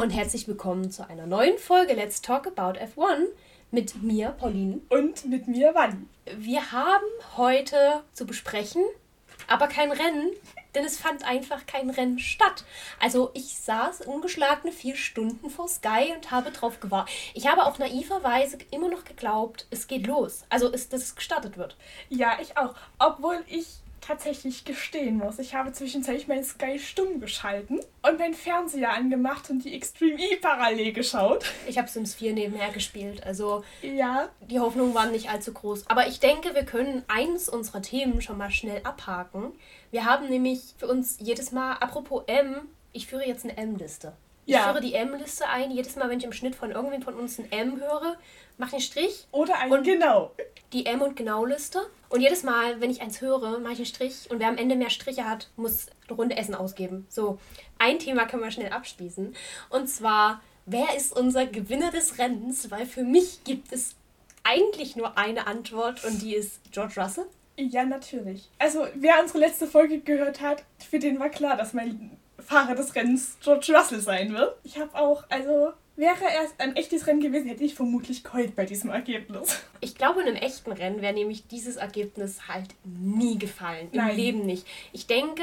und herzlich willkommen zu einer neuen Folge Let's Talk About F1 mit mir, Pauline. Und mit mir, Wanni. Wir haben heute zu besprechen, aber kein Rennen, denn es fand einfach kein Rennen statt. Also ich saß ungeschlagene vier Stunden vor Sky und habe drauf gewartet. Ich habe auch naiverweise immer noch geglaubt, es geht los. Also, ist, dass es gestartet wird. Ja, ich auch. Obwohl ich tatsächlich gestehen muss, ich habe zwischenzeitlich meinen Sky stumm geschalten und meinen Fernseher angemacht und die Extreme E parallel geschaut. Ich habe Sims 4 nebenher gespielt, also ja. die Hoffnungen waren nicht allzu groß. Aber ich denke, wir können eines unserer Themen schon mal schnell abhaken. Wir haben nämlich für uns jedes Mal, apropos M, ich führe jetzt eine M-Liste. Ich ja. führe die M-Liste ein. Jedes Mal, wenn ich im Schnitt von irgendwem von uns ein M höre, mache einen Strich. Oder ein Genau. Die M- und Genau-Liste. Und jedes Mal, wenn ich eins höre, mache ich einen Strich. Und wer am Ende mehr Striche hat, muss eine Runde Essen ausgeben. So, ein Thema können wir schnell abschließen. Und zwar, wer ist unser Gewinner des Rennens? Weil für mich gibt es eigentlich nur eine Antwort und die ist George Russell. Ja, natürlich. Also, wer unsere letzte Folge gehört hat, für den war klar, dass mein Fahrer des Rennens George Russell sein wird. Ich habe auch, also wäre er ein echtes Rennen gewesen, hätte ich vermutlich geheult bei diesem Ergebnis. Ich glaube, in einem echten Rennen wäre nämlich dieses Ergebnis halt nie gefallen. Im Nein. Leben nicht. Ich denke,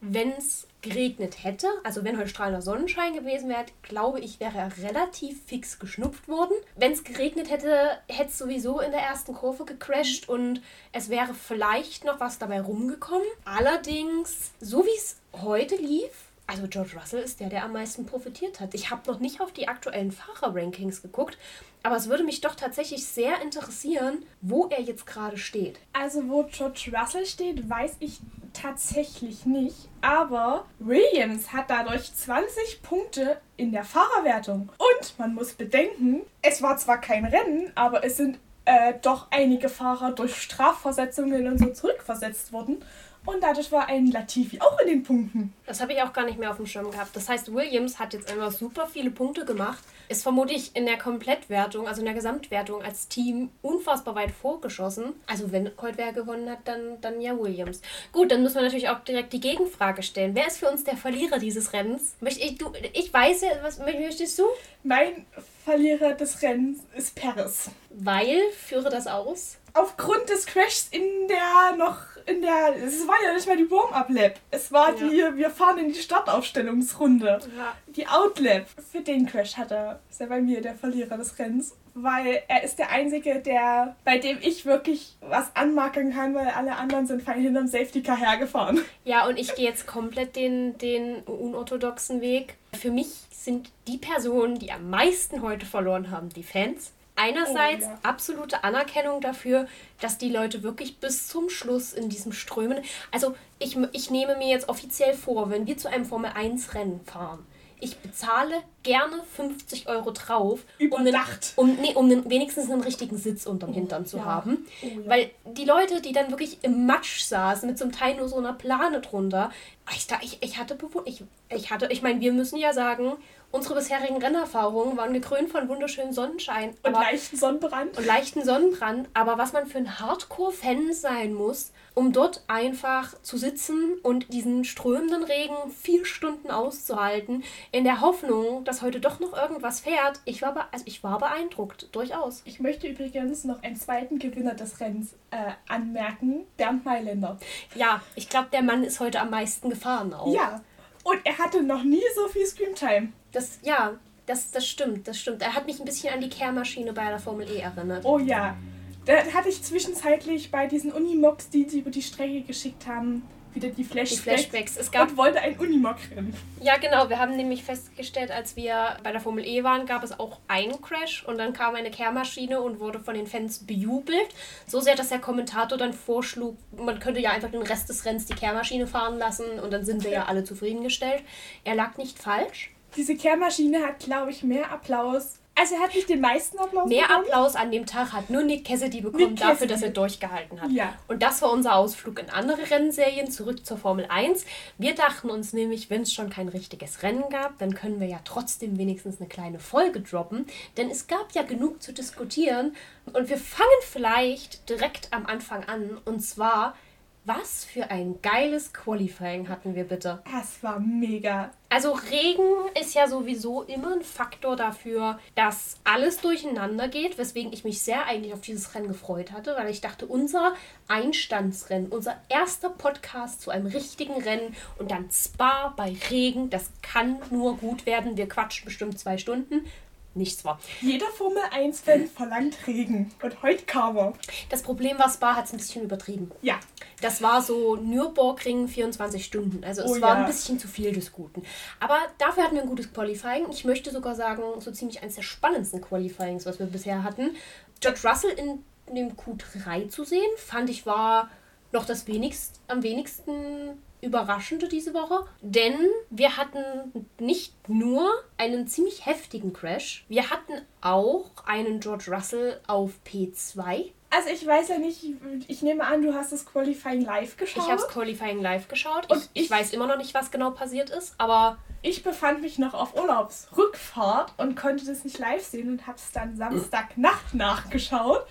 wenn es geregnet hätte, also wenn heute strahlender Sonnenschein gewesen wäre, glaube ich, wäre er relativ fix geschnupft worden. Wenn es geregnet hätte, hätte es sowieso in der ersten Kurve gecrashed und es wäre vielleicht noch was dabei rumgekommen. Allerdings, so wie es heute lief, also George Russell ist der, der am meisten profitiert hat. Ich habe noch nicht auf die aktuellen Fahrer-Rankings geguckt, aber es würde mich doch tatsächlich sehr interessieren, wo er jetzt gerade steht. Also wo George Russell steht, weiß ich tatsächlich nicht. Aber Williams hat dadurch 20 Punkte in der Fahrerwertung. Und man muss bedenken, es war zwar kein Rennen, aber es sind äh, doch einige Fahrer durch Strafversetzungen und so zurückversetzt worden. Und dadurch war ein Latifi auch in den Punkten. Das habe ich auch gar nicht mehr auf dem Schirm gehabt. Das heißt, Williams hat jetzt einfach super viele Punkte gemacht. Ist vermutlich in der Komplettwertung, also in der Gesamtwertung als Team unfassbar weit vorgeschossen. Also wenn Goldberg gewonnen hat, dann, dann ja Williams. Gut, dann müssen wir natürlich auch direkt die Gegenfrage stellen. Wer ist für uns der Verlierer dieses Rennens? Ich, du, ich weiß ja, was möchtest du? Mein Verlierer des Rennens ist Paris. Weil, führe das aus? Aufgrund des Crashs in der noch in der. Es war ja nicht mal die Warm-Up-Lab. Es war ja. die, wir fahren in die Startaufstellungsrunde. Ja. Die Out-Lab. Für den Crash hat er, ist er bei mir der Verlierer des Rennens. Weil er ist der Einzige, der, bei dem ich wirklich was anmarken kann, weil alle anderen sind fein hinterm Safety Car hergefahren. Ja, und ich gehe jetzt komplett den, den unorthodoxen Weg. Für mich sind die Personen, die am meisten heute verloren haben, die Fans. Einerseits oh, ja. absolute Anerkennung dafür, dass die Leute wirklich bis zum Schluss in diesem Strömen. Also, ich, ich nehme mir jetzt offiziell vor, wenn wir zu einem Formel 1 Rennen fahren, ich bezahle gerne 50 Euro drauf, um, einen, um, nee, um einen, wenigstens einen richtigen Sitz unterm oh, Hintern zu ja. haben. Oh, ja. Weil die Leute, die dann wirklich im Matsch saßen, mit zum Teil nur so einer Plane drunter, ich, ich, ich hatte ich, ich hatte, ich meine, wir müssen ja sagen, Unsere bisherigen Rennerfahrungen waren gekrönt von wunderschönem Sonnenschein. Und leichten Sonnenbrand. Und leichten Sonnenbrand. Aber was man für ein Hardcore-Fan sein muss, um dort einfach zu sitzen und diesen strömenden Regen vier Stunden auszuhalten, in der Hoffnung, dass heute doch noch irgendwas fährt. Ich war, also ich war beeindruckt, durchaus. Ich möchte übrigens noch einen zweiten Gewinner des Rennens äh, anmerken, Bernd Mailänder. Ja, ich glaube, der Mann ist heute am meisten gefahren auch. Ja, und er hatte noch nie so viel Screamtime. Das, ja, das, das stimmt, das stimmt. Er hat mich ein bisschen an die Kehrmaschine bei der Formel E erinnert. Oh ja. Da hatte ich zwischenzeitlich bei diesen Unimogs, die sie über die Strecke geschickt haben, wieder die Flashbacks. Die Flashbacks. Es gab, und wollte ein Unimog rennen. Ja, genau. Wir haben nämlich festgestellt, als wir bei der Formel E waren, gab es auch einen Crash und dann kam eine Kehrmaschine und wurde von den Fans bejubelt. So sehr, dass der Kommentator dann vorschlug, man könnte ja einfach den Rest des Rennens die Kehrmaschine fahren lassen und dann sind wir ja alle zufriedengestellt. Er lag nicht falsch. Diese Kehrmaschine hat, glaube ich, mehr Applaus also er hat nicht den meisten Applaus Mehr bekommen? Applaus an dem Tag hat nur Nick Cassidy bekommen Nick dafür, dass er durchgehalten hat. Ja. Und das war unser Ausflug in andere Rennserien zurück zur Formel 1. Wir dachten uns nämlich, wenn es schon kein richtiges Rennen gab, dann können wir ja trotzdem wenigstens eine kleine Folge droppen. Denn es gab ja genug zu diskutieren. Und wir fangen vielleicht direkt am Anfang an. Und zwar Was für ein geiles Qualifying hatten wir bitte. Es war mega. Also Regen ist ja sowieso immer ein Faktor dafür, dass alles durcheinander geht, weswegen ich mich sehr eigentlich auf dieses Rennen gefreut hatte, weil ich dachte, unser Einstandsrennen, unser erster Podcast zu einem richtigen Rennen und dann Spa bei Regen, das kann nur gut werden. Wir quatschen bestimmt zwei Stunden nichts war. Jeder Formel 1-Fan verlangt Regen. Und heute kam er. Das Problem war, Spa hat es ein bisschen übertrieben. Ja. Das war so Nürburgring 24 Stunden. Also es oh, war ja. ein bisschen zu viel des Guten. Aber dafür hatten wir ein gutes Qualifying. Ich möchte sogar sagen, so ziemlich eines der spannendsten Qualifyings, was wir bisher hatten. George Russell in dem Q3 zu sehen, fand ich war noch das wenigst, am wenigsten Überraschende diese Woche, denn wir hatten nicht nur einen ziemlich heftigen Crash, wir hatten auch einen George Russell auf P2. Also ich weiß ja nicht, ich nehme an, du hast das Qualifying live geschaut. Ich habe das Qualifying live geschaut. Und ich, ich, weiß immer noch nicht, was genau passiert ist, aber... Ich befand mich noch auf Urlaubsrückfahrt und konnte das nicht live sehen und habe es dann Samstagnacht nachgeschaut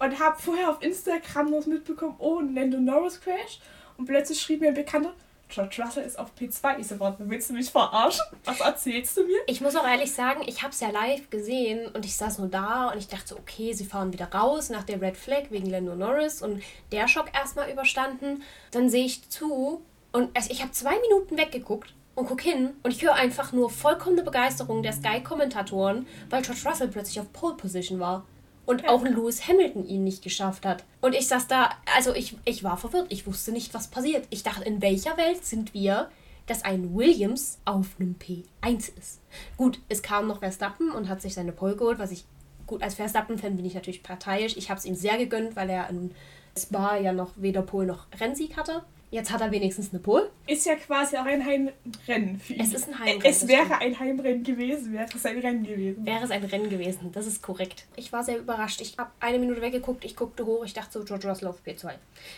und habe vorher auf Instagram noch mitbekommen, oh, Nando Norris Crash. Und plötzlich schrieb mir ein Bekannter, George Russell ist auf P2. Ich so, warte, willst du mich verarschen? Was erzählst du mir? Ich muss auch ehrlich sagen, ich habe es ja live gesehen und ich saß nur da und ich dachte, okay, sie fahren wieder raus nach der Red Flag wegen Lando Norris und der Schock erstmal überstanden. Dann sehe ich zu und also ich habe zwei Minuten weggeguckt und guck hin und ich höre einfach nur vollkommene Begeisterung der Sky-Kommentatoren, weil George Russell plötzlich auf Pole Position war und auch Lewis Hamilton ihn nicht geschafft hat. Und ich saß da, also ich, ich war verwirrt, ich wusste nicht, was passiert. Ich dachte, in welcher Welt sind wir, dass ein Williams auf einem P1 ist? Gut, es kam noch Verstappen und hat sich seine Pole geholt, was ich, gut, als Verstappen-Fan bin ich natürlich parteiisch. Ich habe es ihm sehr gegönnt, weil er in Spa ja noch weder Pole noch Rennsieg hatte. Jetzt hat er wenigstens eine Pole. Ist ja quasi auch ein Heimrennen für ihn. Es ist ein Heimrennen. Es wäre ein Heimrennen gewesen, wäre es ein Rennen gewesen. Wäre es ein Rennen gewesen, das ist korrekt. Ich war sehr überrascht. Ich habe eine Minute weggeguckt, ich guckte hoch, ich dachte so, George Russell auf P2.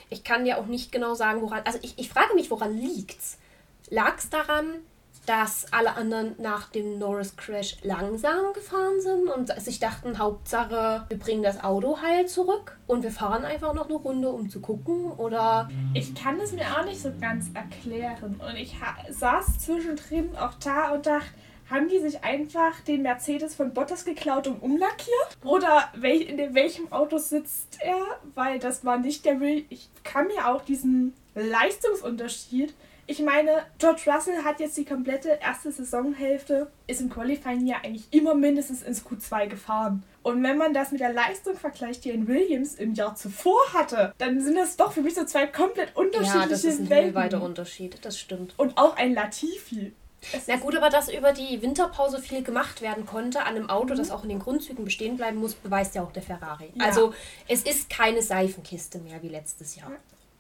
Ich kann ja auch nicht genau sagen, woran. Also ich, ich frage mich, woran liegt's? Lag es daran, dass alle anderen nach dem Norris Crash langsam gefahren sind und sich dachten, Hauptsache, wir bringen das Auto heil zurück und wir fahren einfach noch eine Runde, um zu gucken oder... Ich kann es mir auch nicht so ganz erklären und ich saß zwischendrin auch da und dachte, haben die sich einfach den Mercedes von Bottas geklaut und umlackiert? Oder in welchem Auto sitzt er? Weil das war nicht der Will. Ich kann mir auch diesen Leistungsunterschied ich meine, George Russell hat jetzt die komplette erste Saisonhälfte, ist im Qualifying ja eigentlich immer mindestens ins Q2 gefahren. Und wenn man das mit der Leistung vergleicht, die ein Williams im Jahr zuvor hatte, dann sind das doch für mich so zwei komplett unterschiedliche Welten. Ja, das ist ein Welten. weiter Unterschied, das stimmt. Und auch ein Latifi. Es Na gut, aber dass über die Winterpause viel gemacht werden konnte an einem Auto, das auch in den Grundzügen bestehen bleiben muss, beweist ja auch der Ferrari. Ja. Also es ist keine Seifenkiste mehr wie letztes Jahr.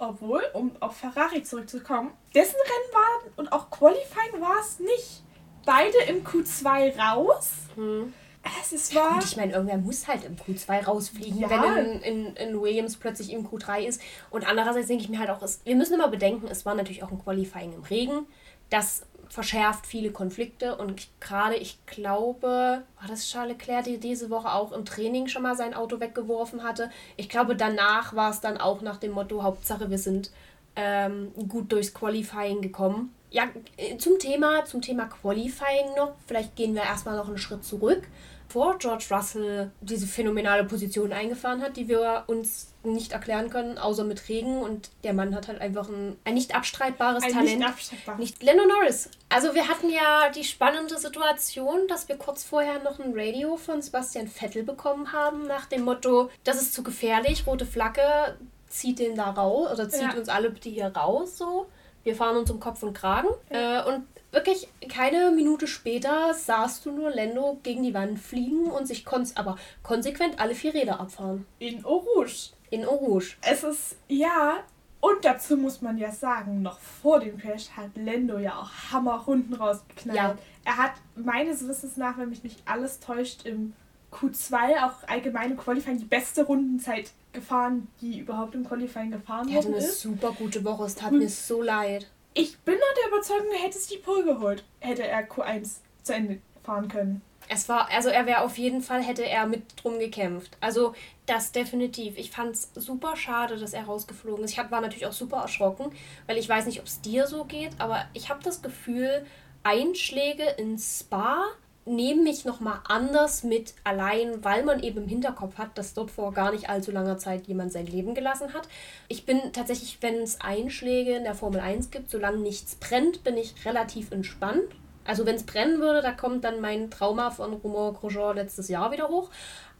Obwohl, um auf Ferrari zurückzukommen, dessen Rennen war und auch Qualifying war es nicht. Beide im Q2 raus. Hm. Es ist wahr. Und ich meine, irgendwer muss halt im Q2 rausfliegen, ja. wenn in, in, in, Williams plötzlich im Q3 ist. Und andererseits denke ich mir halt auch, es, wir müssen immer bedenken, es war natürlich auch ein Qualifying im Regen. Das verschärft viele Konflikte und gerade ich glaube, war das Charles Leclerc, der diese Woche auch im Training schon mal sein Auto weggeworfen hatte. Ich glaube, danach war es dann auch nach dem Motto, Hauptsache wir sind ähm, gut durchs Qualifying gekommen. Ja, äh, zum Thema, zum Thema Qualifying noch, vielleicht gehen wir erstmal noch einen Schritt zurück bevor George Russell diese phänomenale Position eingefahren hat, die wir uns nicht erklären können, außer mit Regen. Und der Mann hat halt einfach ein, ein nicht abstreitbares ein Talent. Nicht abstreitbar. Nicht Lando Norris. Also wir hatten ja die spannende Situation, dass wir kurz vorher noch ein Radio von Sebastian Vettel bekommen haben, nach dem Motto, das ist zu gefährlich, rote Flagge, zieht den da raus oder zieht ja. uns alle bitte hier raus so. Wir fahren uns um Kopf und Kragen. Ja. Äh, und wirklich keine Minute später sahst du nur Lando gegen die Wand fliegen und sich kon aber konsequent alle vier Räder abfahren. In Rouge. In Rouge. Es ist, ja, und dazu muss man ja sagen, noch vor dem Crash hat Lando ja auch Hammerrunden rausgeknallt. Ja. Er hat meines Wissens nach, wenn mich nicht alles täuscht, im Q2 auch allgemein im Qualifying die beste Rundenzeit gefahren, die überhaupt im Qualifying gefahren wurde. Er hatte eine super gute Woche, es tat hm. mir so leid. Ich bin noch der Überzeugung, er hätte sich die Pole geholt, hätte er Q1 zu Ende fahren können. Es war, also er wäre auf jeden Fall, hätte er mit drum gekämpft. Also das definitiv. Ich fand es super schade, dass er rausgeflogen ist. Ich hab, war natürlich auch super erschrocken, weil ich weiß nicht, ob es dir so geht, aber ich habe das Gefühl, Einschläge ins Spa nehmen mich nochmal anders mit, allein weil man eben im Hinterkopf hat, dass dort vor gar nicht allzu langer Zeit jemand sein Leben gelassen hat. Ich bin tatsächlich, wenn es Einschläge in der Formel 1 gibt, solange nichts brennt, bin ich relativ entspannt also wenn es brennen würde, da kommt dann mein Trauma von Romain Grosjean letztes Jahr wieder hoch.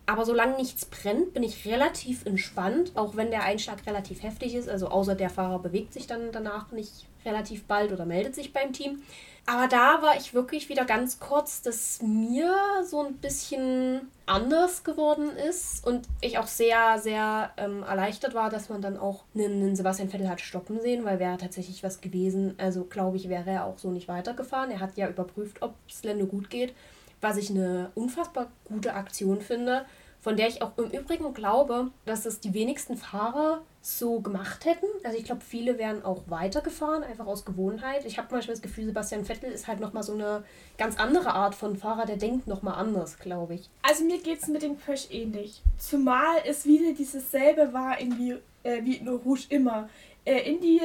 Aber solange nichts brennt, bin ich relativ entspannt, auch wenn der Einschlag relativ heftig ist. Also außer der Fahrer bewegt sich dann danach nicht relativ bald oder meldet sich beim Team. Aber da war ich wirklich wieder ganz kurz, dass mir so ein bisschen anders geworden ist und ich auch sehr, sehr ähm, erleichtert war, dass man dann auch einen, Sebastian Vettel hat stoppen sehen, weil wäre tatsächlich was gewesen. Also glaube ich, wäre er auch so nicht weitergefahren. Er hat ja überprüft, ob es Lando gut geht, was ich eine unfassbar gute Aktion finde von der ich auch im Übrigen glaube, dass es die wenigsten Fahrer so gemacht hätten. Also ich glaube, viele wären auch weitergefahren, einfach aus Gewohnheit. Ich habe manchmal das Gefühl, Sebastian Vettel ist halt nochmal so eine ganz andere Art von Fahrer, der denkt nochmal anders, glaube ich. Also mir geht es mit dem Crash ähnlich. Zumal es wieder dieses selbe war irgendwie äh, wie in Rouge immer in die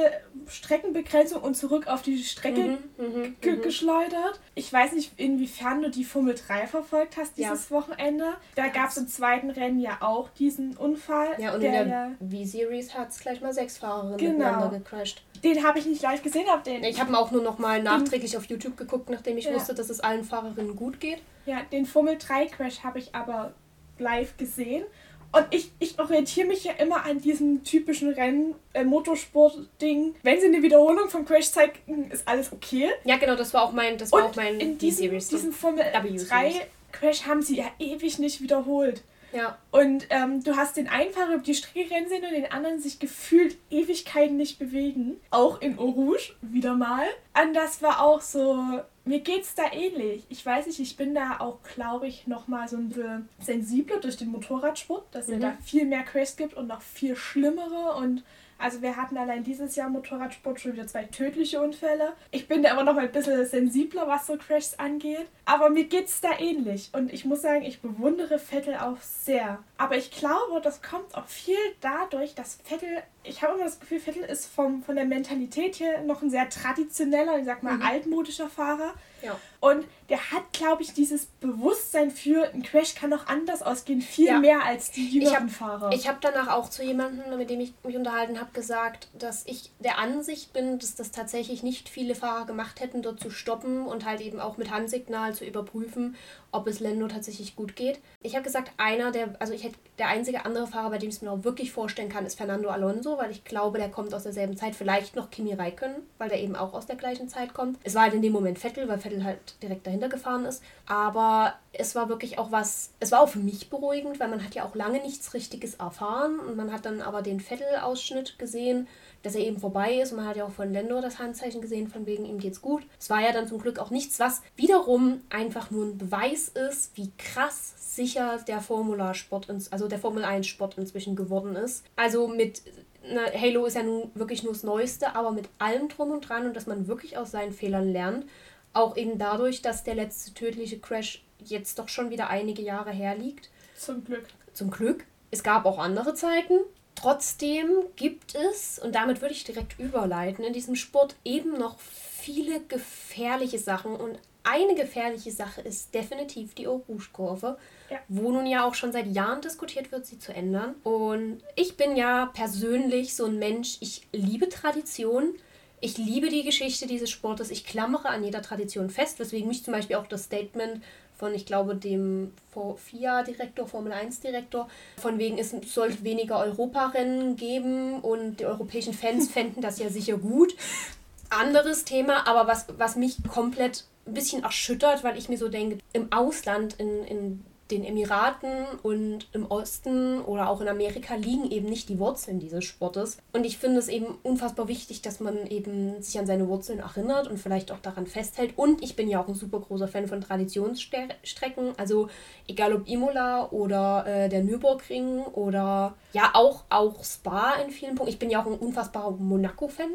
Streckenbegrenzung und zurück auf die Strecke mhm, mhm, mhm. geschleudert. Ich weiß nicht, inwiefern du die Formel 3 verfolgt hast dieses ja. Wochenende. Da gab es im zweiten Rennen ja auch diesen Unfall. Ja, und in der V-Series hat es gleich mal sechs Fahrerinnen genau. miteinander gecrashed. Den habe ich nicht live gesehen, hab den. Ich habe ihn auch nur noch mal nachträglich auf YouTube geguckt, nachdem ich ja. wusste, dass es allen Fahrerinnen gut geht. Ja, den Formel 3 Crash habe ich aber live gesehen. Und ich, ich orientiere mich ja immer an diesem typischen Rennen, äh, Motorsport-Ding. Wenn sie eine Wiederholung vom Crash zeigen, ist alles okay. Ja, genau, das war auch mein, das war Und auch mein in diesem, diesem Formel 3 Crash haben sie ja ewig nicht wiederholt. Ja. Und ähm, du hast den einen Fahrer über die Strecke rennen sehen und den anderen sich gefühlt Ewigkeiten nicht bewegen. Auch in Eau Rouge, wieder mal. Und das war auch so, mir geht's da ähnlich. Ich weiß nicht, ich bin da auch, glaube ich, nochmal so ein bisschen sensibler durch den Motorradsport, dass mhm. es da viel mehr Crashs gibt und noch viel schlimmere und also wir hatten allein dieses Jahr Motorradsport schon wieder zwei tödliche Unfälle. Ich bin da aber noch mal ein bisschen sensibler, was so Crashs angeht. Aber mir geht's da ähnlich. Und ich muss sagen, ich bewundere Vettel auch sehr. Aber ich glaube, das kommt auch viel dadurch, dass Vettel, ich habe immer das Gefühl, Vettel ist vom, von der Mentalität hier noch ein sehr traditioneller, ich sag mal, mhm. altmodischer Fahrer. Ja. Und der hat, glaube ich, dieses Bewusstsein für ein Crash kann auch anders ausgehen, viel ja. mehr als die jüngeren ich hab, Fahrer. Ich habe danach auch zu jemandem, mit dem ich mich unterhalten habe, gesagt, dass ich der Ansicht bin, dass das tatsächlich nicht viele Fahrer gemacht hätten, dort zu stoppen und halt eben auch mit Handsignal zu überprüfen, ob es Lando tatsächlich gut geht. Ich habe gesagt, einer der, also ich hätte der einzige andere Fahrer, bei dem ich es mir auch wirklich vorstellen kann, ist Fernando Alonso, weil ich glaube, der kommt aus derselben Zeit. Vielleicht noch Kimi Räikkönen, weil der eben auch aus der gleichen Zeit kommt. Es war halt in dem Moment Vettel, weil Vettel halt direkt dahinter gefahren ist. Aber es war wirklich auch was, es war auch für mich beruhigend, weil man hat ja auch lange nichts Richtiges erfahren und man hat dann aber den Vettel-Ausschnitt gesehen dass er eben vorbei ist. Und man hat ja auch von Lendo das Handzeichen gesehen, von wegen ihm geht's gut. Es war ja dann zum Glück auch nichts, was wiederum einfach nur ein Beweis ist, wie krass sicher der Formularsport, also der Formel 1 Sport inzwischen geworden ist. Also mit na, Halo ist ja nun wirklich nur das Neueste, aber mit allem drum und dran und dass man wirklich aus seinen Fehlern lernt. Auch eben dadurch, dass der letzte tödliche Crash jetzt doch schon wieder einige Jahre her liegt. Zum Glück. Zum Glück. Es gab auch andere Zeiten, Trotzdem gibt es, und damit würde ich direkt überleiten, in diesem Sport eben noch viele gefährliche Sachen. Und eine gefährliche Sache ist definitiv die Eau Rouge-Kurve, ja. wo nun ja auch schon seit Jahren diskutiert wird, sie zu ändern. Und ich bin ja persönlich so ein Mensch, ich liebe Tradition. Ich liebe die Geschichte dieses Sportes. Ich klammere an jeder Tradition fest, weswegen mich zum Beispiel auch das Statement von, ich glaube, dem FIA-Direktor, Formel 1-Direktor, von wegen, es sollte weniger Europarennen geben und die europäischen Fans fänden das ja sicher gut. Anderes Thema, aber was, was mich komplett ein bisschen erschüttert, weil ich mir so denke, im Ausland, in, in den Emiraten und im Osten oder auch in Amerika liegen eben nicht die Wurzeln dieses Sportes. Und ich finde es eben unfassbar wichtig, dass man eben sich an seine Wurzeln erinnert und vielleicht auch daran festhält. Und ich bin ja auch ein super großer Fan von Traditionsstrecken. Also egal ob Imola oder äh, der Nürburgring oder ja auch, auch Spa in vielen Punkten. Ich bin ja auch ein unfassbarer Monaco-Fan.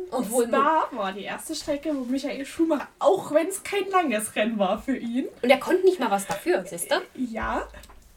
Spa war die erste Strecke, wo Michael Schumacher, auch wenn es kein langes Rennen war für ihn. Und er konnte nicht mal was dafür, siehst du? Ja,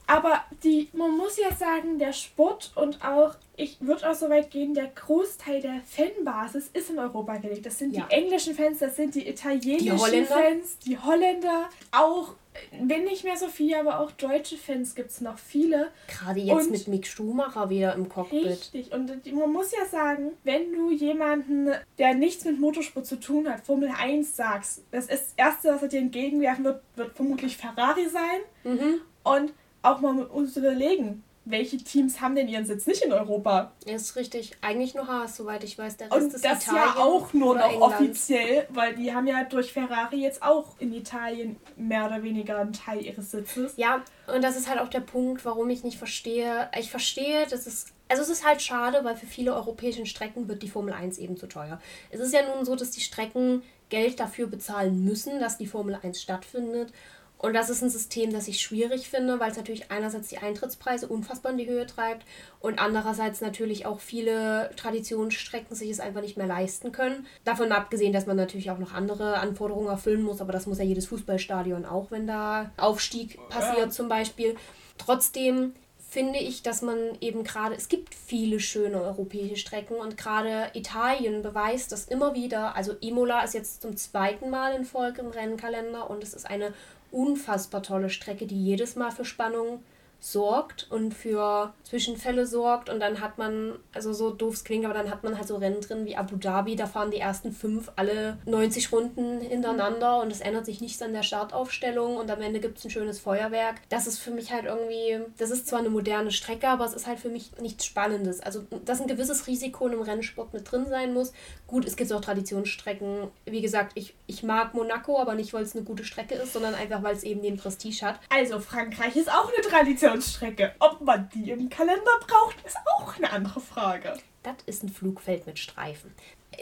aber die, man muss ja sagen, der Sport und auch, ich würde auch so weit gehen, der Großteil der Fanbasis ist in Europa gelegt. Das sind ja. die englischen Fans, das sind die italienischen die Fans, die Holländer, auch, wenn nicht mehr so viele, aber auch deutsche Fans gibt es noch viele. Gerade jetzt und mit Mick Schumacher wieder im Cockpit. Richtig, und man muss ja sagen, wenn du jemanden, der nichts mit Motorsport zu tun hat, Formel 1 sagst, das, ist das Erste, was er dir entgegenwerfen wird, wird vermutlich Ferrari sein. Mhm. Und auch mal mit uns überlegen, welche Teams haben denn ihren Sitz nicht in Europa? Ja, ist richtig. Eigentlich nur Haas, soweit ich weiß. Der Rest Und ist das Italien ja auch nur noch England. offiziell, weil die haben ja durch Ferrari jetzt auch in Italien mehr oder weniger einen Teil ihres Sitzes. Ja, und das ist halt auch der Punkt, warum ich nicht verstehe. Ich verstehe, dass es also es ist halt schade, weil für viele europäische Strecken wird die Formel 1 eben zu teuer. Es ist ja nun so, dass die Strecken Geld dafür bezahlen müssen, dass die Formel 1 stattfindet. Und das ist ein System, das ich schwierig finde, weil es natürlich einerseits die Eintrittspreise unfassbar in die Höhe treibt und andererseits natürlich auch viele Traditionsstrecken sich es einfach nicht mehr leisten können. Davon abgesehen, dass man natürlich auch noch andere Anforderungen erfüllen muss, aber das muss ja jedes Fußballstadion auch, wenn da Aufstieg passiert zum Beispiel. Trotzdem finde ich, dass man eben gerade, es gibt viele schöne europäische Strecken und gerade Italien beweist das immer wieder. Also Imola ist jetzt zum zweiten Mal in Folge im Rennkalender und es ist eine unfassbar tolle Strecke, die jedes Mal für Spannung sorgt und für Zwischenfälle sorgt und dann hat man, also so doof klingt, aber dann hat man halt so Rennen drin wie Abu Dhabi, da fahren die ersten fünf alle 90 Runden hintereinander und es ändert sich nichts an der Startaufstellung und am Ende gibt es ein schönes Feuerwerk. Das ist für mich halt irgendwie, das ist zwar eine moderne Strecke, aber es ist halt für mich nichts Spannendes. Also, dass ein gewisses Risiko in einem Rennsport mit drin sein muss. Gut, es gibt auch Traditionsstrecken. Wie gesagt, ich, ich mag Monaco, aber nicht, weil es eine gute Strecke ist, sondern einfach, weil es eben den Prestige hat. Also, Frankreich ist auch eine Traditionsstrecke. Ob man die im Kalender braucht, ist auch eine andere Frage. Das ist ein Flugfeld mit Streifen.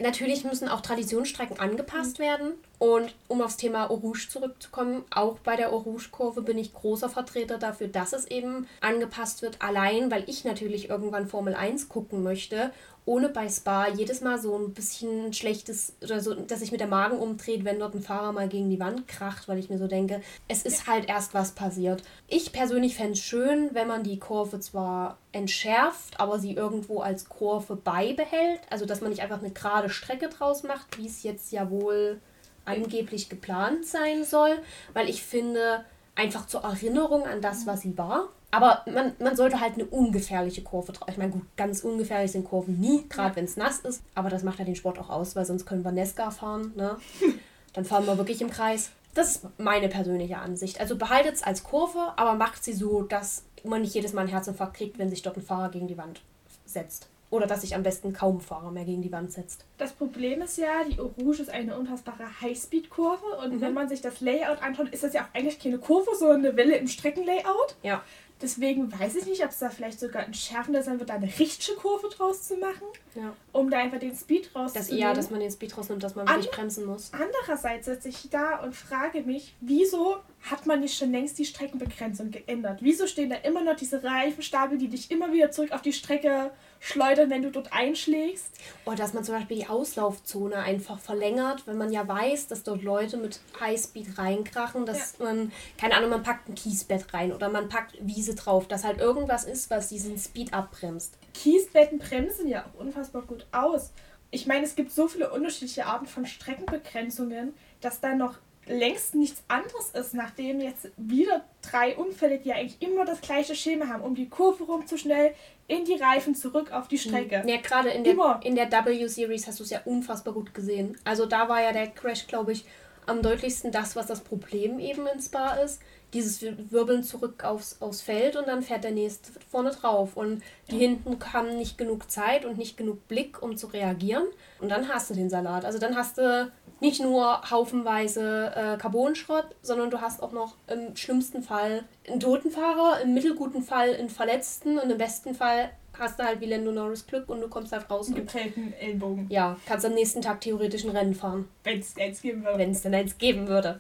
Natürlich müssen auch Traditionsstrecken angepasst werden. Und um aufs Thema Eau Rouge zurückzukommen, auch bei der Eau Rouge-Kurve bin ich großer Vertreter dafür, dass es eben angepasst wird. Allein, weil ich natürlich irgendwann Formel 1 gucken möchte ohne bei Spa jedes Mal so ein bisschen schlechtes oder so, dass sich mit der Magen umdreht, wenn dort ein Fahrer mal gegen die Wand kracht, weil ich mir so denke, es ist halt erst was passiert. Ich persönlich fände es schön, wenn man die Kurve zwar entschärft, aber sie irgendwo als Kurve beibehält. Also, dass man nicht einfach eine gerade Strecke draus macht, wie es jetzt ja wohl angeblich geplant sein soll, weil ich finde, einfach zur Erinnerung an das, was sie war, aber man, man sollte halt eine ungefährliche Kurve drauf. Ich meine, gut, ganz ungefährlich sind Kurven nie, gerade ja. wenn es nass ist. Aber das macht ja den Sport auch aus, weil sonst können wir Nesca fahren. Ne? Dann fahren wir wirklich im Kreis. Das ist meine persönliche Ansicht. Also behaltet es als Kurve, aber macht sie so, dass man nicht jedes Mal einen Herzinfarkt kriegt, wenn sich dort ein Fahrer gegen die Wand setzt. Oder dass sich am besten kaum Fahrer mehr gegen die Wand setzt. Das Problem ist ja, die Rouge ist eine unfassbare Highspeed-Kurve. Und mhm. wenn man sich das Layout anschaut, ist das ja auch eigentlich keine Kurve, sondern eine Welle im Streckenlayout. Ja. Deswegen weiß ich nicht, ob es da vielleicht sogar ein schärfender sein wird, da eine richtige Kurve draus zu machen, ja. um da einfach den Speed rauszunehmen. ja, dass man den Speed rausnimmt, dass man wirklich An bremsen muss. Andererseits sitze ich da und frage mich, wieso hat man nicht schon längst die Streckenbegrenzung geändert? Wieso stehen da immer noch diese Reifenstapel, die dich immer wieder zurück auf die Strecke schleudern, wenn du dort einschlägst. Oder dass man zum Beispiel die Auslaufzone einfach verlängert, wenn man ja weiß, dass dort Leute mit Highspeed reinkrachen, dass ja. man, keine Ahnung, man packt ein Kiesbett rein oder man packt Wiese drauf, dass halt irgendwas ist, was diesen Speed abbremst. Kiesbetten bremsen ja auch unfassbar gut aus. Ich meine, es gibt so viele unterschiedliche Arten von Streckenbegrenzungen, dass da noch längst nichts anderes ist, nachdem jetzt wieder drei Unfälle, die ja eigentlich immer das gleiche Schema haben, um die Kurve rum zu schnell, in die Reifen zurück auf die Strecke. Ja, gerade in der, in der W-Series hast du es ja unfassbar gut gesehen. Also da war ja der Crash, glaube ich, am deutlichsten das, was das Problem eben in Spa ist. Dieses Wirbeln zurück aufs, aufs Feld und dann fährt der nächste vorne drauf. Und die ja. hinten haben nicht genug Zeit und nicht genug Blick, um zu reagieren. Und dann hast du den Salat. Also dann hast du nicht nur haufenweise äh, Carbonschrott, sondern du hast auch noch im schlimmsten Fall einen toten Fahrer, im mittelguten Fall einen Verletzten und im besten Fall hast du halt wie Lando Norris Glück und du kommst halt raus. Einen geprellten Ellbogen. Ja, kannst am nächsten Tag theoretisch ein Rennen fahren. Wenn es eins geben würde. Wenn es denn eins geben würde.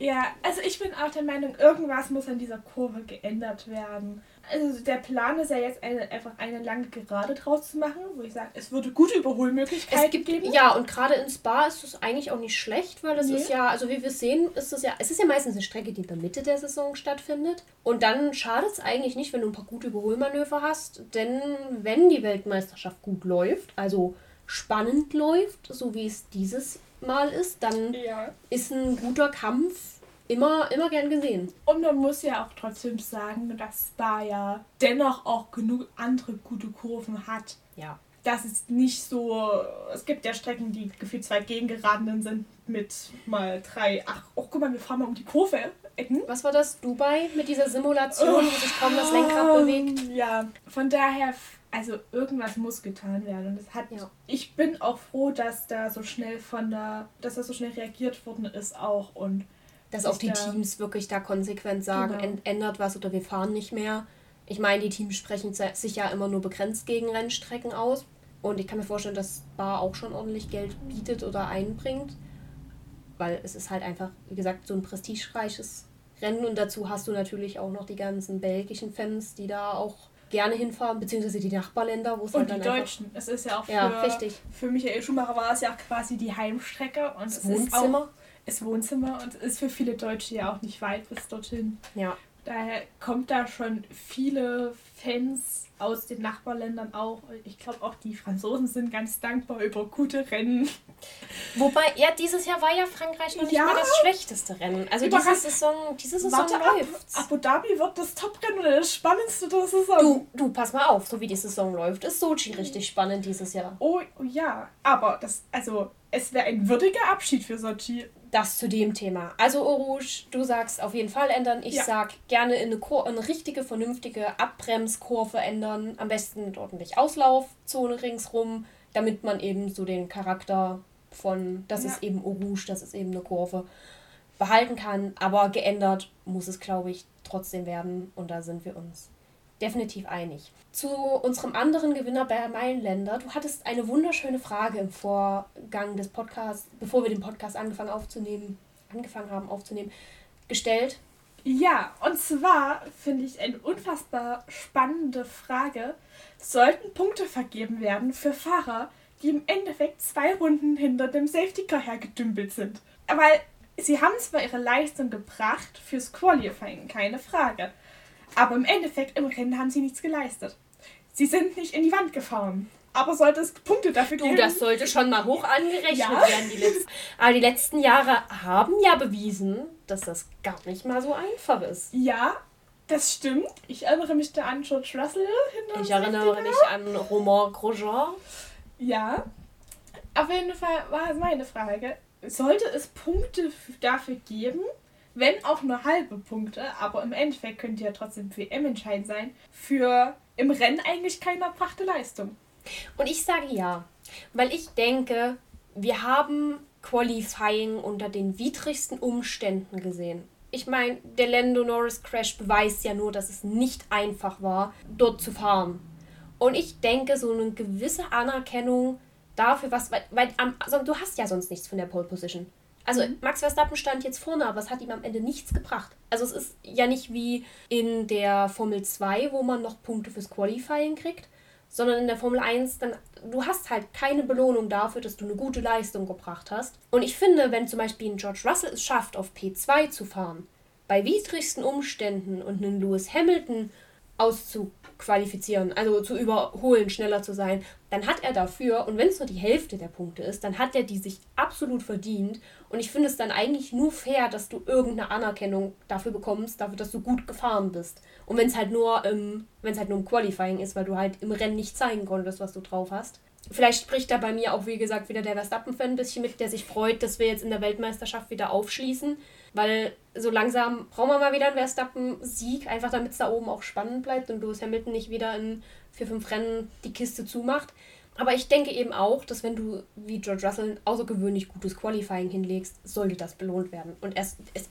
Ja, also ich bin auch der Meinung, irgendwas muss an dieser Kurve geändert werden. Also der Plan ist ja jetzt eine, einfach eine lange Gerade draus zu machen, wo ich sage, es würde gute Überholmöglichkeiten es gibt, geben. Ja, und gerade in Spa ist es eigentlich auch nicht schlecht, weil es nee. ist ja, also wie wir sehen, ist es ja, es ist ja meistens eine Strecke, die in der Mitte der Saison stattfindet. Und dann schadet es eigentlich nicht, wenn du ein paar gute Überholmanöver hast, denn wenn die Weltmeisterschaft gut läuft, also spannend läuft, so wie es dieses Mal ist, dann ja. ist ein guter Kampf immer, immer gern gesehen. Und man muss ja auch trotzdem sagen, dass Spa ja dennoch auch genug andere gute Kurven hat. Ja. Das ist nicht so. Es gibt ja Strecken, die gefühlt zwei Gegengeradenen sind mit mal drei. Ach, oh, guck mal, wir fahren mal um die Kurve. Ecken. Was war das? Dubai mit dieser Simulation, oh, wo sich kaum das Lenkrad bewegt? Ja, von daher also irgendwas muss getan werden. Und es hat. Ja. Ich bin auch froh, dass da so schnell von der, dass da so schnell reagiert worden ist auch und dass auch die da Teams wirklich da konsequent sagen, genau. ändert was oder wir fahren nicht mehr. Ich meine, die Teams sprechen sich ja immer nur begrenzt gegen Rennstrecken aus. Und ich kann mir vorstellen, dass Bar auch schon ordentlich Geld bietet oder einbringt. Weil es ist halt einfach, wie gesagt, so ein prestigereiches Rennen. Und dazu hast du natürlich auch noch die ganzen belgischen Fans, die da auch gerne hinfahren, beziehungsweise die Nachbarländer, wo es halt dann die Deutschen. Es ist ja auch für, ja, richtig. für Michael Schumacher war es ja quasi die Heimstrecke und das es Wohnzimmer. ist auch das Wohnzimmer und ist für viele Deutsche ja auch nicht weit bis dorthin. Ja. Daher kommt da schon viele Fans aus den Nachbarländern auch. Ich glaube auch die Franzosen sind ganz dankbar über gute Rennen. Wobei, ja, dieses Jahr war ja Frankreich noch nicht ja. mal das schlechteste Rennen. Also diese Saison, diese Saison Warte läuft. Abu Dhabi wird das Top-Rennen oder das spannendste der Saison. Du, du, pass mal auf, so wie die Saison läuft, ist Sochi richtig spannend dieses Jahr. Oh, oh ja, aber das, also, es wäre ein würdiger Abschied für Sochi. Das zu dem Thema. Also, Orouge, du sagst auf jeden Fall ändern. Ich ja. sag gerne in eine, Kur eine richtige, vernünftige Abbremskurve ändern. Am besten mit ordentlich Auslaufzone ringsrum, damit man eben so den Charakter von, das ja. ist eben Orouge, das ist eben eine Kurve, behalten kann. Aber geändert muss es, glaube ich, trotzdem werden. Und da sind wir uns definitiv einig. Zu unserem anderen Gewinner bei Meilenländer. Du hattest eine wunderschöne Frage im Vorgang des Podcasts, bevor wir den Podcast angefangen aufzunehmen, angefangen haben aufzunehmen, gestellt. Ja, und zwar finde ich eine unfassbar spannende Frage. Sollten Punkte vergeben werden für Fahrer, die im Endeffekt zwei Runden hinter dem Safety Car hergedümpelt sind? Weil sie haben zwar ihre Leistung gebracht fürs Qualifying, keine Frage. Aber im Endeffekt, im Rennen haben sie nichts geleistet. Sie sind nicht in die Wand gefahren. Aber sollte es Punkte dafür geben? Du, das sollte schon mal hoch angerechnet ja. werden. Die letzten, aber die letzten Jahre haben ja bewiesen, dass das gar nicht mal so einfach ist. Ja, das stimmt. Ich erinnere mich da an George Russell. Ich erinnere mich an Romain Grosjean. Ja. Auf jeden Fall war es meine Frage. Sollte es Punkte dafür geben, wenn auch nur halbe Punkte, aber im Endeffekt könnte ja trotzdem WM entscheidend sein, für im Rennen eigentlich keine erbrachte Leistung. Und ich sage ja, weil ich denke, wir haben Qualifying unter den widrigsten Umständen gesehen. Ich meine, der Lando Norris Crash beweist ja nur, dass es nicht einfach war, dort zu fahren. Und ich denke, so eine gewisse Anerkennung dafür, was, weil, weil also du hast ja sonst nichts von der Pole Position. Also mhm. Max Verstappen stand jetzt vorne, aber es hat ihm am Ende nichts gebracht. Also es ist ja nicht wie in der Formel 2, wo man noch Punkte fürs Qualifying kriegt, sondern in der Formel 1, dann, du hast halt keine Belohnung dafür, dass du eine gute Leistung gebracht hast. Und ich finde, wenn zum Beispiel ein George Russell es schafft, auf P2 zu fahren, bei widrigsten Umständen und einen Lewis Hamilton auszuqualifizieren, also zu überholen, schneller zu sein, dann hat er dafür, und wenn es nur die Hälfte der Punkte ist, dann hat er die sich absolut verdient. Und ich finde es dann eigentlich nur fair, dass du irgendeine Anerkennung dafür bekommst, dafür, dass du gut gefahren bist. Und wenn es halt nur, ähm, wenn es halt nur im Qualifying ist, weil du halt im Rennen nicht zeigen konntest, was du drauf hast, Vielleicht spricht da bei mir auch, wie gesagt, wieder der Verstappen-Fan ein bisschen mit, der sich freut, dass wir jetzt in der Weltmeisterschaft wieder aufschließen. Weil so langsam brauchen wir mal wieder einen Verstappen-Sieg, einfach damit es da oben auch spannend bleibt und Lewis Hamilton nicht wieder in vier, fünf Rennen die Kiste zumacht. Aber ich denke eben auch, dass wenn du wie George Russell ein außergewöhnlich gutes Qualifying hinlegst, sollte das belohnt werden. Und es ist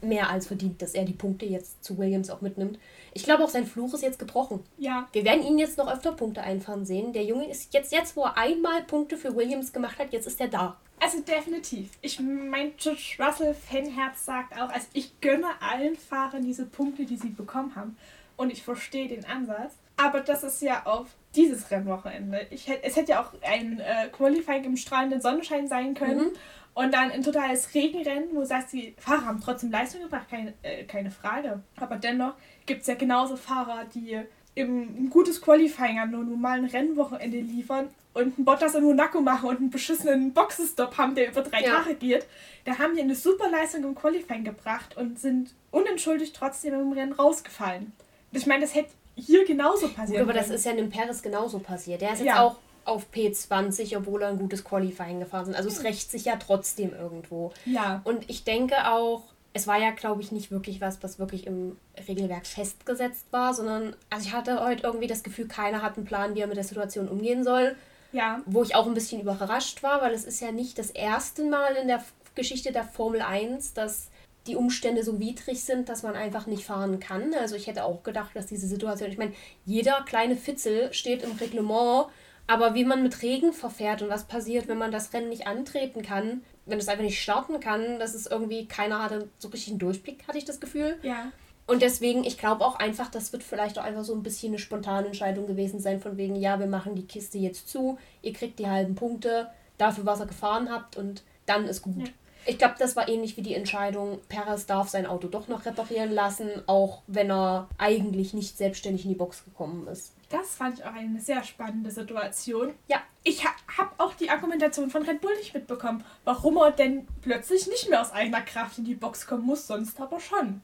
mehr als verdient, dass er die Punkte jetzt zu Williams auch mitnimmt. Ich glaube auch, sein Fluch ist jetzt gebrochen. Ja. Wir werden ihn jetzt noch öfter Punkte einfahren sehen. Der Junge ist jetzt, jetzt wo er einmal Punkte für Williams gemacht hat, jetzt ist er da. Also definitiv. Ich mein George Russell Fanherz sagt auch, also ich gönne allen Fahrern diese Punkte, die sie bekommen haben. Und ich verstehe den Ansatz. Aber das ist ja auf dieses Rennwochenende. Ich hätte, es hätte ja auch ein äh, Qualifying im strahlenden Sonnenschein sein können. Mhm. Und dann ein totales Regenrennen, wo du sagst, die Fahrer haben trotzdem Leistung gebracht, keine, äh, keine Frage. Aber dennoch gibt es ja genauso Fahrer, die im, ein gutes Qualifying an einem normalen Rennwochenende liefern und einen Bottas in Monaco machen und einen beschissenen Boxenstopp haben, der über drei ja. Tage geht. Da haben die eine super Leistung im Qualifying gebracht und sind unentschuldigt trotzdem im Rennen rausgefallen. Ich meine, das hätte hier genauso passiert. Aber das ist ja in Paris genauso passiert. Der ist jetzt ja. auch auf P20, obwohl er ein gutes Qualifying gefahren ist. Also es rächt sich ja trotzdem irgendwo. Ja. Und ich denke auch, es war ja, glaube ich, nicht wirklich was, was wirklich im Regelwerk festgesetzt war, sondern also ich hatte heute irgendwie das Gefühl, keiner hat einen Plan, wie er mit der Situation umgehen soll. Ja. Wo ich auch ein bisschen überrascht war, weil es ist ja nicht das erste Mal in der Geschichte der Formel 1, dass die Umstände so widrig sind, dass man einfach nicht fahren kann. Also ich hätte auch gedacht, dass diese Situation, ich meine, jeder kleine Fitzel steht im Reglement, aber wie man mit Regen verfährt und was passiert, wenn man das Rennen nicht antreten kann, wenn es einfach nicht starten kann, das ist irgendwie, keiner hatte so richtig einen Durchblick, hatte ich das Gefühl. Ja. Und deswegen, ich glaube auch einfach, das wird vielleicht auch einfach so ein bisschen eine spontane Entscheidung gewesen sein, von wegen, ja, wir machen die Kiste jetzt zu, ihr kriegt die halben Punkte dafür, was ihr gefahren habt und dann ist gut. Ja. Ich glaube, das war ähnlich wie die Entscheidung, Perez darf sein Auto doch noch reparieren lassen, auch wenn er eigentlich nicht selbstständig in die Box gekommen ist. Das fand ich auch eine sehr spannende Situation. Ja. Ich ha habe auch die Argumentation von Red Bull nicht mitbekommen, warum er denn plötzlich nicht mehr aus eigener Kraft in die Box kommen muss, sonst aber schon.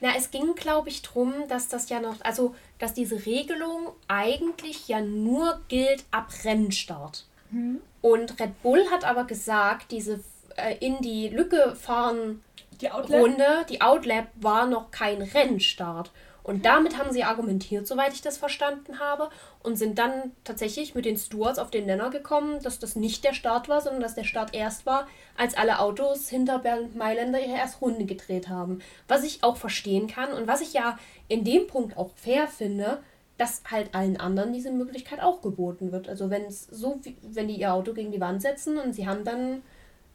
Na, es ging, glaube ich, darum, dass das ja noch, also, dass diese Regelung eigentlich ja nur gilt ab Rennstart. Mhm. Und Red Bull hat aber gesagt, diese äh, in die Lücke fahren die Runde, die Outlap war noch kein Rennstart. Und damit haben sie argumentiert, soweit ich das verstanden habe, und sind dann tatsächlich mit den Stewards auf den Nenner gekommen, dass das nicht der Start war, sondern dass der Start erst war, als alle Autos hinter Bernd Mailänder ihre erste Runde gedreht haben. Was ich auch verstehen kann und was ich ja in dem Punkt auch fair finde, dass halt allen anderen diese Möglichkeit auch geboten wird. Also wenn es so, wenn die ihr Auto gegen die Wand setzen und sie haben dann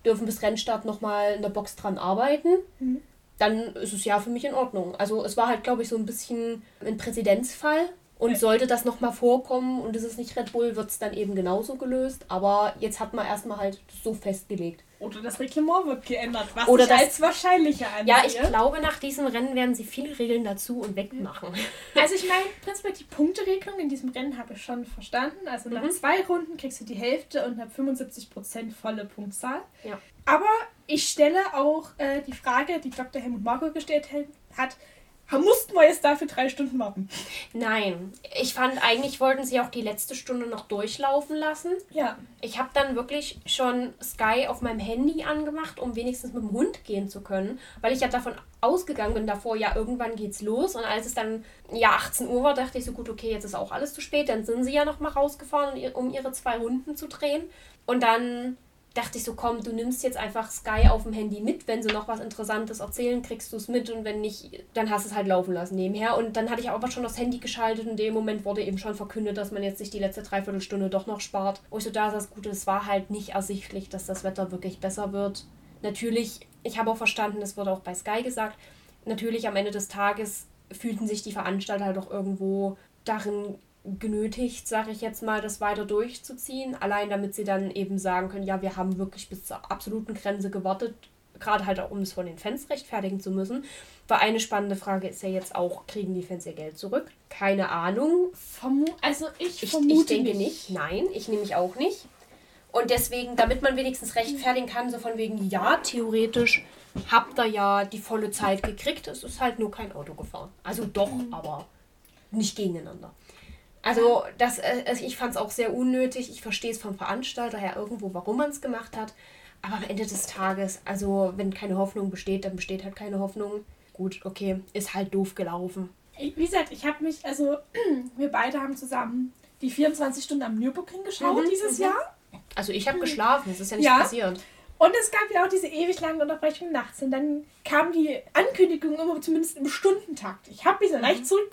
dürfen bis Rennstart nochmal in der Box dran arbeiten, mhm. dann ist es ja für mich in Ordnung. Also es war halt, glaube ich, so ein bisschen ein Präzedenzfall. Und sollte das nochmal vorkommen und es ist nicht Red Bull, wird es dann eben genauso gelöst. Aber jetzt hat man erstmal halt so festgelegt. Oder das Reglement wird geändert, was Oder ich das, als wahrscheinlicher ansehe. Ja, ich glaube, nach diesem Rennen werden sie viele Regeln dazu und wegmachen. Also ich meine, prinzipiell die Punkteregelung in diesem Rennen habe ich schon verstanden. Also nach mhm. zwei Runden kriegst du die Hälfte und habe 75% volle Punktzahl. Ja. Aber ich stelle auch äh, die Frage, die Dr. Helmut Marco gestellt hat, mussten wir jetzt dafür drei Stunden warten? Nein. Ich fand, eigentlich wollten sie auch die letzte Stunde noch durchlaufen lassen. Ja. Ich habe dann wirklich schon Sky auf meinem Handy angemacht, um wenigstens mit dem Hund gehen zu können, weil ich ja davon ausgegangen bin davor, ja, irgendwann geht's los. Und als es dann ja 18 Uhr war, dachte ich so, gut, okay, jetzt ist auch alles zu spät. Dann sind sie ja noch mal rausgefahren, um ihre zwei Runden zu drehen. Und dann dachte ich so, komm, du nimmst jetzt einfach Sky auf dem Handy mit, wenn sie noch was Interessantes erzählen, kriegst du es mit und wenn nicht, dann hast du es halt laufen lassen nebenher. Und dann hatte ich aber schon das Handy geschaltet und in dem Moment wurde eben schon verkündet, dass man jetzt sich die letzte Dreiviertelstunde doch noch spart. Wo ich so da saß, gut, es war halt nicht ersichtlich, dass das Wetter wirklich besser wird. Natürlich, ich habe auch verstanden, das wurde auch bei Sky gesagt, natürlich am Ende des Tages fühlten sich die Veranstalter halt auch irgendwo darin genötigt, sage ich jetzt mal, das weiter durchzuziehen. Allein damit sie dann eben sagen können, ja, wir haben wirklich bis zur absoluten Grenze gewartet, gerade halt auch, um es von den Fans rechtfertigen zu müssen. Weil eine spannende Frage ist ja jetzt auch, kriegen die Fans ihr Geld zurück? Keine Ahnung. Vermu also ich, ich vermute ich denke nicht. nicht. Nein, ich nehme mich auch nicht. Und deswegen, damit man wenigstens rechtfertigen kann, so von wegen, ja, theoretisch habt ihr ja die volle Zeit gekriegt, es ist halt nur kein Auto gefahren. Also doch, mhm. aber nicht gegeneinander. Also, das, äh, also ich fand es auch sehr unnötig. Ich verstehe es vom Veranstalter her irgendwo, warum man es gemacht hat. Aber am Ende des Tages, also wenn keine Hoffnung besteht, dann besteht halt keine Hoffnung. Gut, okay, ist halt doof gelaufen. Wie gesagt, ich habe mich, also wir beide haben zusammen die 24 Stunden am Nürburgring geschaut mhm, dieses mhm. Jahr. Also ich habe geschlafen, das ist ja nicht ja. passiert. Und es gab ja auch diese ewig langen Unterbrechungen nachts. Und dann kam die Ankündigung immer zumindest im Stundentakt. Ich habe mich mhm. leicht zurück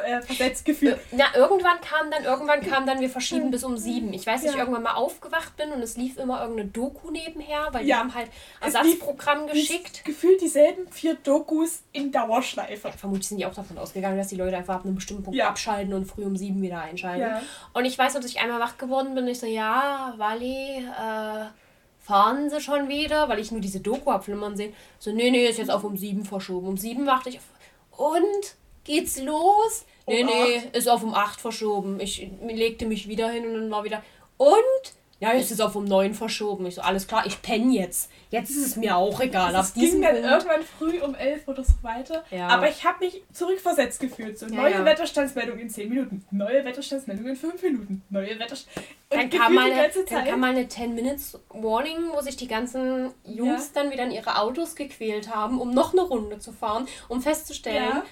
äh, versetzt gefühlt. Ja, irgendwann kam dann, irgendwann kam dann, wir verschieben bis um sieben. Ich weiß, dass ja. ich irgendwann mal aufgewacht bin und es lief immer irgendeine Doku nebenher, weil ja. die haben halt Ersatzprogramm geschickt. Gefühlt dieselben vier Dokus in Dauerschleife. Ja, vermutlich sind die auch davon ausgegangen, dass die Leute einfach ab einem bestimmten Punkt abschalten und früh um sieben wieder einschalten. Und ich weiß, dass ich einmal wach geworden bin und ich so, ja, Wally, äh, fahren sie schon wieder, weil ich nur diese Doku abflimmern sehe. So, nee, nee, ist jetzt auf um sieben verschoben. Um sieben wachte ich auf. Und geht's los? Um nee, nee, acht. ist auf um 8 verschoben. Ich legte mich wieder hin und dann war wieder. Und? Ja, jetzt ist es auf um 9 verschoben. Ich so, alles klar, ich penne jetzt. Jetzt ist es mir auch egal. Es ging dann irgendwann früh um 11 oder so weiter. Ja. Aber ich habe mich zurückversetzt gefühlt. So, neue ja. Wetterstandsmeldung in 10 Minuten. Neue Wetterstandsmeldung in 5 Minuten. Neue Wetterstandsmeldung. Dann kam, mal eine, dann kam mal eine 10-Minutes-Warning, wo sich die ganzen Jungs ja. dann wieder in ihre Autos gequält haben, um noch eine Runde zu fahren, um festzustellen,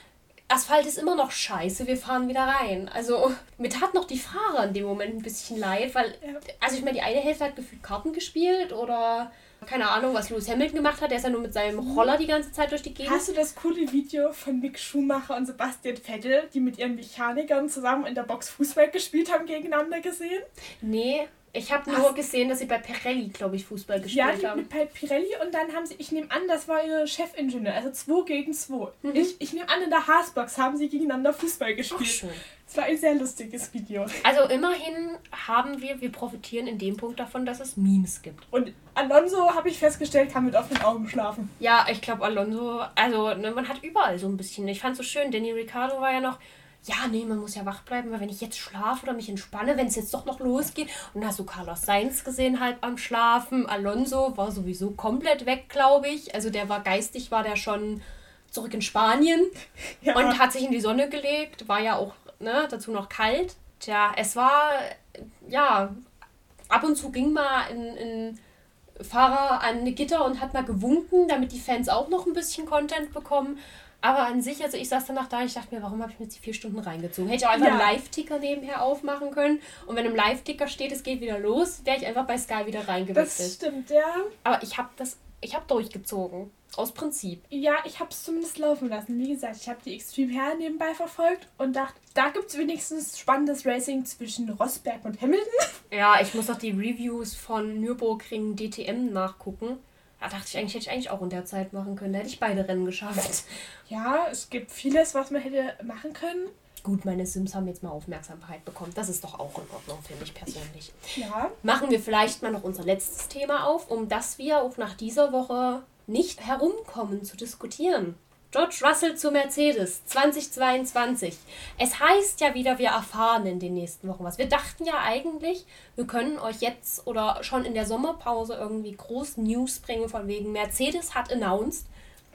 Asphalt ist immer noch scheiße, wir fahren wieder rein. Also mir tat noch die Fahrer in dem Moment ein bisschen leid, weil, also ich meine, die eine Hälfte hat gefühlt Karten gespielt oder keine Ahnung, was Lewis Hamilton gemacht hat. Der ist ja nur mit seinem mhm. Roller die ganze Zeit durch die Gegend. Hast du das coole Video von Mick Schumacher und Sebastian Vettel, die mit ihren Mechanikern zusammen in der Box Fußball gespielt haben, gegeneinander gesehen? Nee, ich habe nur gesehen, dass sie bei Pirelli, glaube ich, Fußball gespielt ja, die, haben. bei Pirelli und dann haben sie, ich nehme an, das war ihr Chefingenieur, also 2 gegen 2. Mhm. Ich, ich nehme an, in der Haasbox haben sie gegeneinander Fußball gespielt. Es war ein sehr lustiges Video. Also immerhin haben wir, wir profitieren in dem Punkt davon, dass es Memes gibt. Und Alonso, habe ich festgestellt, kann mit offenen Augen schlafen. Ja, ich glaube Alonso, also ne, man hat überall so ein bisschen. Ich fand es so schön, Danny Ricciardo war ja noch ja, nee, man muss ja wach bleiben, weil wenn ich jetzt schlafe oder mich entspanne, wenn es jetzt doch noch losgeht. Und dann hast du Carlos Sainz gesehen, halb am Schlafen. Alonso war sowieso komplett weg, glaube ich. Also der war geistig, war der schon zurück in Spanien ja. und hat sich in die Sonne gelegt. War ja auch ne, dazu noch kalt. Tja, es war, ja, ab und zu ging mal ein, ein Fahrer an eine Gitter und hat mal gewunken, damit die Fans auch noch ein bisschen Content bekommen. Aber an sich, also ich saß danach da, ich dachte mir, warum habe ich mir jetzt die vier Stunden reingezogen? Hätte ich auch einfach ja. einen Live-Ticker nebenher aufmachen können. Und wenn im Live-Ticker steht, es geht wieder los, wäre ich einfach bei Sky wieder reingewechselt. Das stimmt, ja. Aber ich habe das, ich habe durchgezogen. Aus Prinzip. Ja, ich habe es zumindest laufen lassen. Wie gesagt, ich habe die Extreme Hair nebenbei verfolgt und dachte, da gibt es wenigstens spannendes Racing zwischen Rosberg und Hamilton. Ja, ich muss noch die Reviews von Nürburgring DTM nachgucken. Da dachte ich eigentlich, hätte ich eigentlich auch in der Zeit machen können. Da hätte ich beide Rennen geschafft. Ja, es gibt vieles, was man hätte machen können. Gut, meine Sims haben jetzt mal Aufmerksamkeit bekommen. Das ist doch auch in Ordnung, finde ich persönlich. Ja. Machen wir vielleicht mal noch unser letztes Thema auf, um das wir auch nach dieser Woche nicht herumkommen zu diskutieren. George Russell zu Mercedes 2022. Es heißt ja wieder, wir erfahren in den nächsten Wochen was. Wir dachten ja eigentlich, wir können euch jetzt oder schon in der Sommerpause irgendwie groß News bringen von wegen Mercedes hat announced.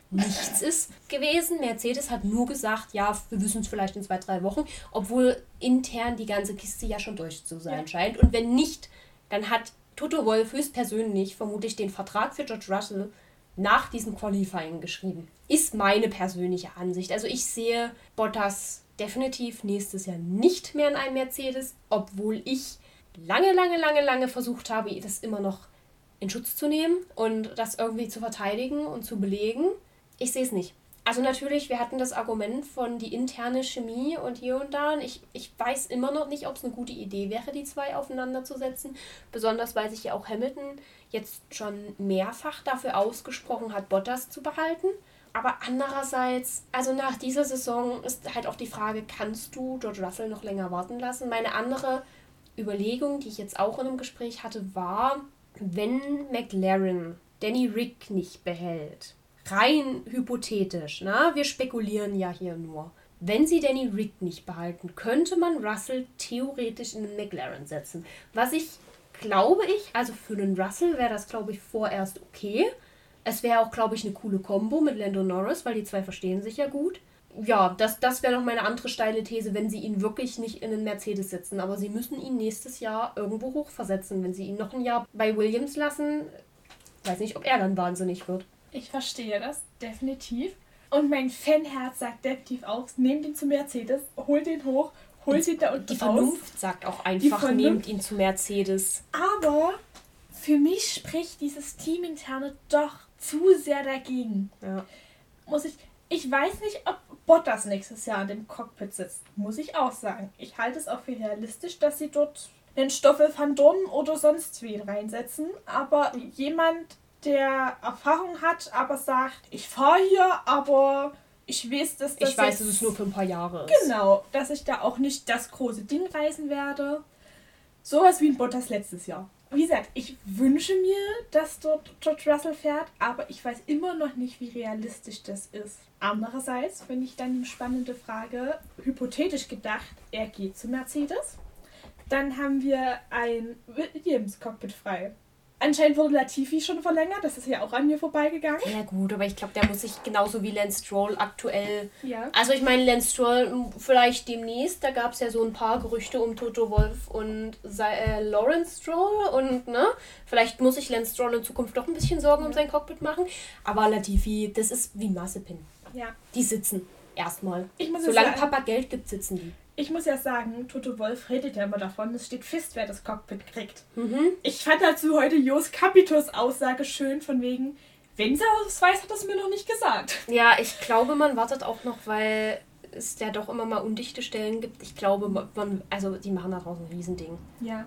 Nichts ist gewesen. Mercedes hat nur gesagt, ja, wir wissen es vielleicht in zwei, drei Wochen, obwohl intern die ganze Kiste ja schon durch zu sein ja. scheint. Und wenn nicht, dann hat Toto Wolf höchstpersönlich vermutlich den Vertrag für George Russell nach diesem Qualifying geschrieben. Ist meine persönliche Ansicht. Also ich sehe Bottas definitiv nächstes Jahr nicht mehr in einem Mercedes, obwohl ich lange, lange, lange, lange versucht habe, das immer noch in Schutz zu nehmen und das irgendwie zu verteidigen und zu belegen. Ich sehe es nicht. Also natürlich, wir hatten das Argument von die interne Chemie und hier und da. Und ich, ich weiß immer noch nicht, ob es eine gute Idee wäre, die zwei aufeinander zu setzen. Besonders weil sich ja auch Hamilton jetzt schon mehrfach dafür ausgesprochen hat, Bottas zu behalten. Aber andererseits, also nach dieser Saison ist halt auch die Frage, kannst du George Russell noch länger warten lassen? Meine andere Überlegung, die ich jetzt auch in einem Gespräch hatte, war, wenn McLaren Danny Rick nicht behält, rein hypothetisch, ne? wir spekulieren ja hier nur. Wenn sie Danny Rick nicht behalten, könnte man Russell theoretisch in den McLaren setzen. Was ich glaube ich, also für den Russell wäre das glaube ich vorerst okay. Es wäre auch glaube ich eine coole Combo mit Lando Norris, weil die zwei verstehen sich ja gut. ja, das, das wäre noch meine andere steile These, wenn sie ihn wirklich nicht in den Mercedes setzen. Aber sie müssen ihn nächstes Jahr irgendwo hochversetzen. Wenn sie ihn noch ein Jahr bei Williams lassen, weiß nicht, ob er dann wahnsinnig wird. Ich verstehe das, definitiv. Und mein Fanherz sagt definitiv auch, nehmt ihn zu Mercedes, holt ihn hoch, holt ihn da unten Die Vernunft raus. sagt auch einfach, nehmt ihn zu Mercedes. Aber für mich spricht dieses Teaminterne doch zu sehr dagegen. Ja. Muss ich, ich weiß nicht, ob Bottas nächstes Jahr in dem Cockpit sitzt. Muss ich auch sagen. Ich halte es auch für realistisch, dass sie dort den Stoffel van Dorn oder sonst wen reinsetzen. Aber jemand, der Erfahrung hat, aber sagt, ich fahre hier, aber ich weiß, dass das. Ich weiß, dass es nur für ein paar Jahre ist. Genau, dass ich da auch nicht das große Ding reißen werde. Sowas wie ein Bottas letztes Jahr. Wie gesagt, ich wünsche mir, dass dort George Russell fährt, aber ich weiß immer noch nicht, wie realistisch das ist. Andererseits finde ich dann eine spannende Frage, hypothetisch gedacht, er geht zu Mercedes. Dann haben wir ein Williams-Cockpit frei. Anscheinend wurde Latifi schon verlängert, das ist ja auch an mir vorbeigegangen. Ja gut, aber ich glaube, der muss sich genauso wie Lance Stroll aktuell... Ja. Also ich meine, Lance Stroll vielleicht demnächst, da gab es ja so ein paar Gerüchte um Toto Wolf und äh, Lawrence Stroll und ne, vielleicht muss sich Lance Stroll in Zukunft doch ein bisschen Sorgen ja. um sein Cockpit machen. Aber Latifi, das ist wie Mazepin. Ja. Die sitzen erstmal. Solange Papa Geld gibt, sitzen die ich muss ja sagen, Toto Wolf redet ja immer davon, es steht fest, wer das Cockpit kriegt. Mhm. Ich fand dazu heute Jos Capitus Aussage schön, von wegen, wenn sie es weiß, hat es mir noch nicht gesagt. Ja, ich glaube, man wartet auch noch, weil es ja doch immer mal undichte Stellen gibt. Ich glaube, man, also die machen da draußen ein Riesending. Ja.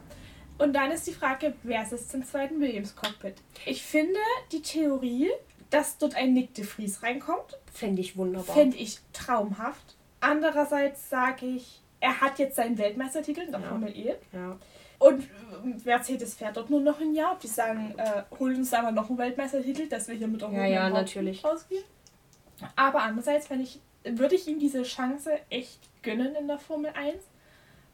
Und dann ist die Frage, wer sitzt im zweiten Williams-Cockpit? Ich finde die Theorie, dass dort ein Nick de Vries reinkommt. Fände ich wunderbar. Fände ich traumhaft. Andererseits sage ich, er hat jetzt seinen Weltmeistertitel in der ja. Formel E. Ja. Und Mercedes fährt dort nur noch ein Jahr. Die sagen, äh, holen uns da mal noch einen Weltmeistertitel, dass wir hier mit ja, ja, natürlich. rausgehen. Aber andererseits ich, würde ich ihm diese Chance echt gönnen in der Formel 1,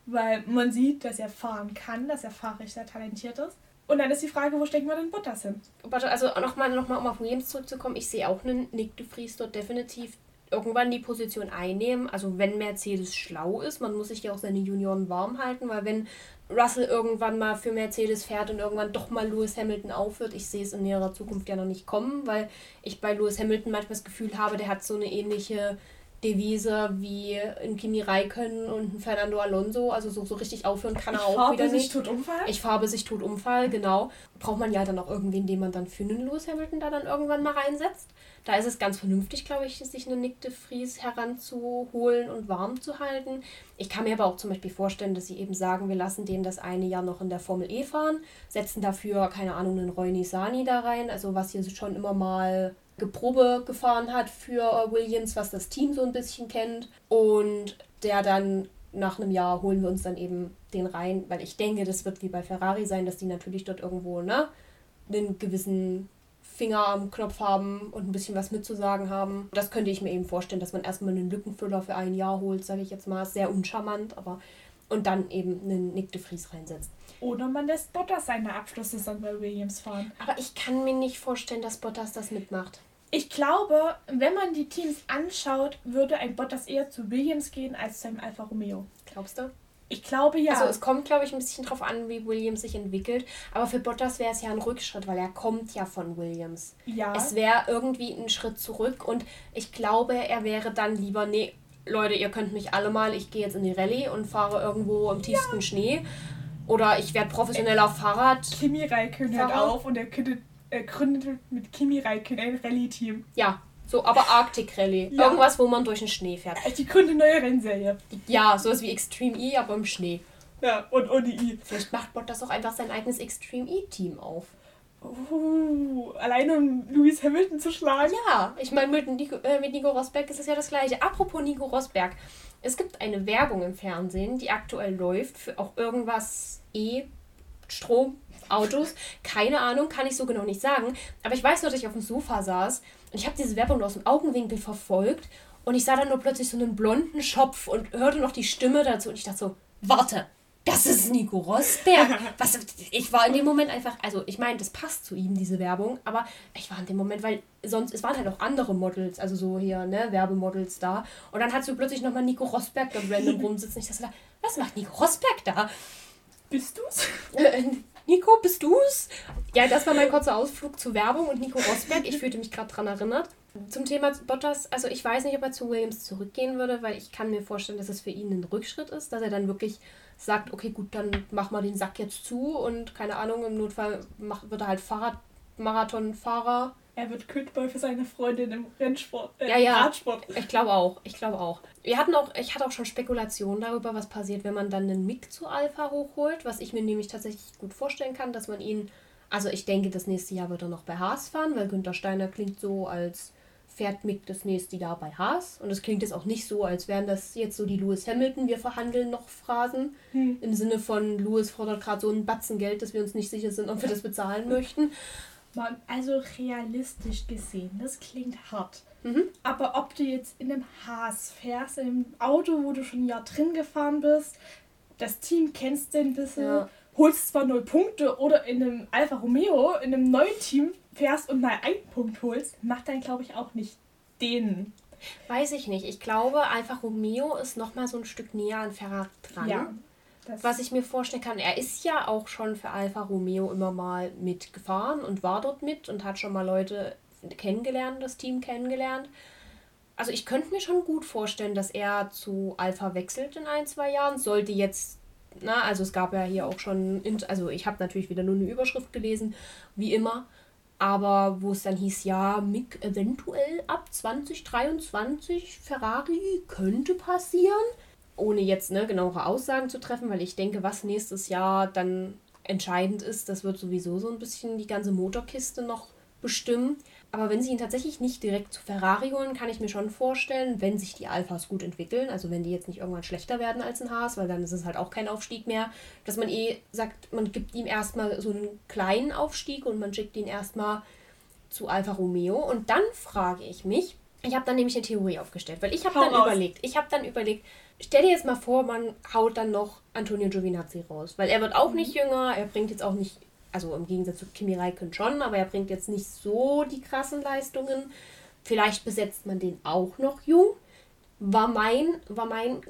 weil man sieht, dass er fahren kann, dass er fahrerisch sehr talentiert ist. Und dann ist die Frage, wo stecken wir denn Bottas hin? Also nochmal, noch mal, um auf Williams zurückzukommen, ich sehe auch einen Nick de Vries dort definitiv irgendwann die Position einnehmen. Also wenn Mercedes schlau ist, man muss sich ja auch seine Junioren warm halten, weil wenn Russell irgendwann mal für Mercedes fährt und irgendwann doch mal Lewis Hamilton aufhört, ich sehe es in näherer Zukunft ja noch nicht kommen, weil ich bei Lewis Hamilton manchmal das Gefühl habe, der hat so eine ähnliche Devise wie ein Kimi Räikkönen und ein Fernando Alonso. Also so, so richtig aufhören kann er ich auch wieder nicht. Ich fahre sich tot Unfall. Ich fahre sich tot Unfall, genau. Braucht man ja dann auch irgendwen, den man dann für einen Lewis Hamilton da dann irgendwann mal reinsetzt. Da ist es ganz vernünftig, glaube ich, sich eine Nick de Vries heranzuholen und warm zu halten. Ich kann mir aber auch zum Beispiel vorstellen, dass sie eben sagen, wir lassen den das eine Jahr noch in der Formel E fahren, setzen dafür, keine Ahnung, einen Roy Nisani da rein, also was hier schon immer mal Geprobe gefahren hat für Williams, was das Team so ein bisschen kennt. Und der dann nach einem Jahr holen wir uns dann eben den rein, weil ich denke, das wird wie bei Ferrari sein, dass die natürlich dort irgendwo ne, einen gewissen Finger am Knopf haben und ein bisschen was mitzusagen haben. Das könnte ich mir eben vorstellen, dass man erstmal einen Lückenfüller für ein Jahr holt, sage ich jetzt mal. Sehr uncharmant, aber und dann eben einen Nick de Vries reinsetzt. Oder man lässt Bottas seine Abschlusssaison bei Williams fahren. Aber ich kann mir nicht vorstellen, dass Bottas das mitmacht. Ich glaube, wenn man die Teams anschaut, würde ein Bottas eher zu Williams gehen als zu einem Alfa Romeo. Glaubst du? Ich glaube ja. Also es kommt, glaube ich, ein bisschen drauf an, wie Williams sich entwickelt. Aber für Bottas wäre es ja ein Rückschritt, weil er kommt ja von Williams. Ja. Es wäre irgendwie ein Schritt zurück und ich glaube, er wäre dann lieber, nee, Leute, ihr könnt mich alle mal, ich gehe jetzt in die Rallye und fahre irgendwo im tiefsten ja. Schnee. Oder ich werde professioneller Fahrrad. Kimi Räikkönen hört auf und er könnte, er gründet mit Kimi Räikkönen ein Rallye-Team. Ja, so, aber Arctic Rally. Ja. Irgendwas, wo man durch den Schnee fährt. Die gründe neue Rennserie. Ja, sowas wie Extreme E, aber im Schnee. Ja, und ohne I. Vielleicht macht Bot das auch einfach sein eigenes Extreme E-Team auf. Uh, alleine um Lewis Hamilton zu schlagen? Ja, ich meine, mit, Nico, äh, mit Nico Rosberg ist es ja das gleiche. Apropos Nico Rosberg. Es gibt eine Werbung im Fernsehen, die aktuell läuft für auch irgendwas E, Strom, Autos. Keine Ahnung, kann ich so genau nicht sagen. Aber ich weiß nur, dass ich auf dem Sofa saß und ich habe diese Werbung nur aus dem Augenwinkel verfolgt und ich sah dann nur plötzlich so einen blonden Schopf und hörte noch die Stimme dazu und ich dachte so, warte, das ist Nico Rosberg. Was, ich war in dem Moment einfach, also ich meine, das passt zu ihm, diese Werbung, aber ich war in dem Moment, weil sonst, es waren halt auch andere Models, also so hier, ne, Werbemodels da. Und dann hast du plötzlich nochmal Nico Rosberg da random rumsitzen. Ich dachte, was macht Nico Rosberg da? Bist du's? Äh, Nico, bist du's? Ja, das war mein kurzer Ausflug zu Werbung und Nico Rosberg. Ich fühlte mich gerade dran erinnert. Zum Thema Bottas, also ich weiß nicht, ob er zu Williams zurückgehen würde, weil ich kann mir vorstellen, dass es für ihn ein Rückschritt ist, dass er dann wirklich sagt, okay, gut, dann mach mal den Sack jetzt zu und keine Ahnung, im Notfall macht, wird er halt Fahrradmarathonfahrer. Er wird Kütboy für seine Freundin im Rennsport, äh, ja, ja. Radsport. Ich glaube auch, ich glaube auch. Wir hatten auch, ich hatte auch schon Spekulationen darüber, was passiert, wenn man dann einen Mick zu Alpha hochholt, was ich mir nämlich tatsächlich gut vorstellen kann, dass man ihn, also ich denke, das nächste Jahr wird er noch bei Haas fahren, weil Günther Steiner klingt so, als fährt Mick das nächste Jahr bei Haas. Und es klingt jetzt auch nicht so, als wären das jetzt so die Lewis Hamilton, wir verhandeln noch Phrasen. Hm. Im Sinne von, Lewis fordert gerade so ein Batzen Geld, dass wir uns nicht sicher sind, ob wir das bezahlen möchten. Also realistisch gesehen, das klingt hart. Mhm. Aber ob du jetzt in einem Haas fährst, in einem Auto, wo du schon ein Jahr drin gefahren bist, das Team kennst du ein bisschen, ja. holst zwar null Punkte oder in einem Alfa Romeo, in einem neuen Team fährst und mal einen Punkt holst, macht dann, glaube ich, auch nicht den. Weiß ich nicht. Ich glaube, Alfa Romeo ist noch mal so ein Stück näher an Ferrari dran. Ja, was ich mir vorstellen kann, er ist ja auch schon für Alfa Romeo immer mal mitgefahren und war dort mit und hat schon mal Leute kennengelernt, das Team kennengelernt. Also ich könnte mir schon gut vorstellen, dass er zu Alpha wechselt in ein, zwei Jahren. Sollte jetzt, na, also es gab ja hier auch schon, also ich habe natürlich wieder nur eine Überschrift gelesen, wie immer aber wo es dann hieß, ja, Mick eventuell ab 2023 Ferrari könnte passieren, ohne jetzt ne, genauere Aussagen zu treffen, weil ich denke, was nächstes Jahr dann entscheidend ist, das wird sowieso so ein bisschen die ganze Motorkiste noch bestimmen. Aber wenn sie ihn tatsächlich nicht direkt zu Ferrari holen, kann ich mir schon vorstellen, wenn sich die Alphas gut entwickeln, also wenn die jetzt nicht irgendwann schlechter werden als ein Haas, weil dann ist es halt auch kein Aufstieg mehr, dass man eh sagt, man gibt ihm erstmal so einen kleinen Aufstieg und man schickt ihn erstmal zu Alfa Romeo. Und dann frage ich mich, ich habe dann nämlich eine Theorie aufgestellt, weil ich habe dann raus. überlegt, ich habe dann überlegt, stell dir jetzt mal vor, man haut dann noch Antonio Giovinazzi raus, weil er wird auch mhm. nicht jünger, er bringt jetzt auch nicht also im Gegensatz zu Kimi Räikkönen schon, aber er bringt jetzt nicht so die krassen Leistungen. Vielleicht besetzt man den auch noch jung. War mein, war mein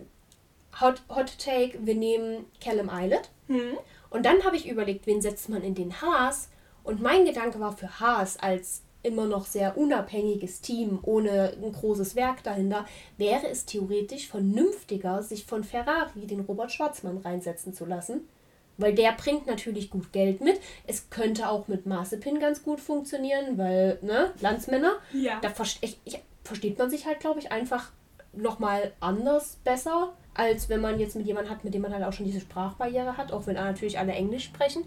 Hot, Hot Take, wir nehmen Callum Eilert. Hm. Und dann habe ich überlegt, wen setzt man in den Haas? Und mein Gedanke war für Haas als immer noch sehr unabhängiges Team ohne ein großes Werk dahinter, wäre es theoretisch vernünftiger, sich von Ferrari den Robert Schwarzmann reinsetzen zu lassen weil der bringt natürlich gut Geld mit. Es könnte auch mit Mazepin ganz gut funktionieren, weil, ne, Landsmänner, ja. da verste ich, ich, versteht man sich halt, glaube ich, einfach nochmal anders besser, als wenn man jetzt mit jemandem hat, mit dem man halt auch schon diese Sprachbarriere hat, auch wenn natürlich alle Englisch sprechen.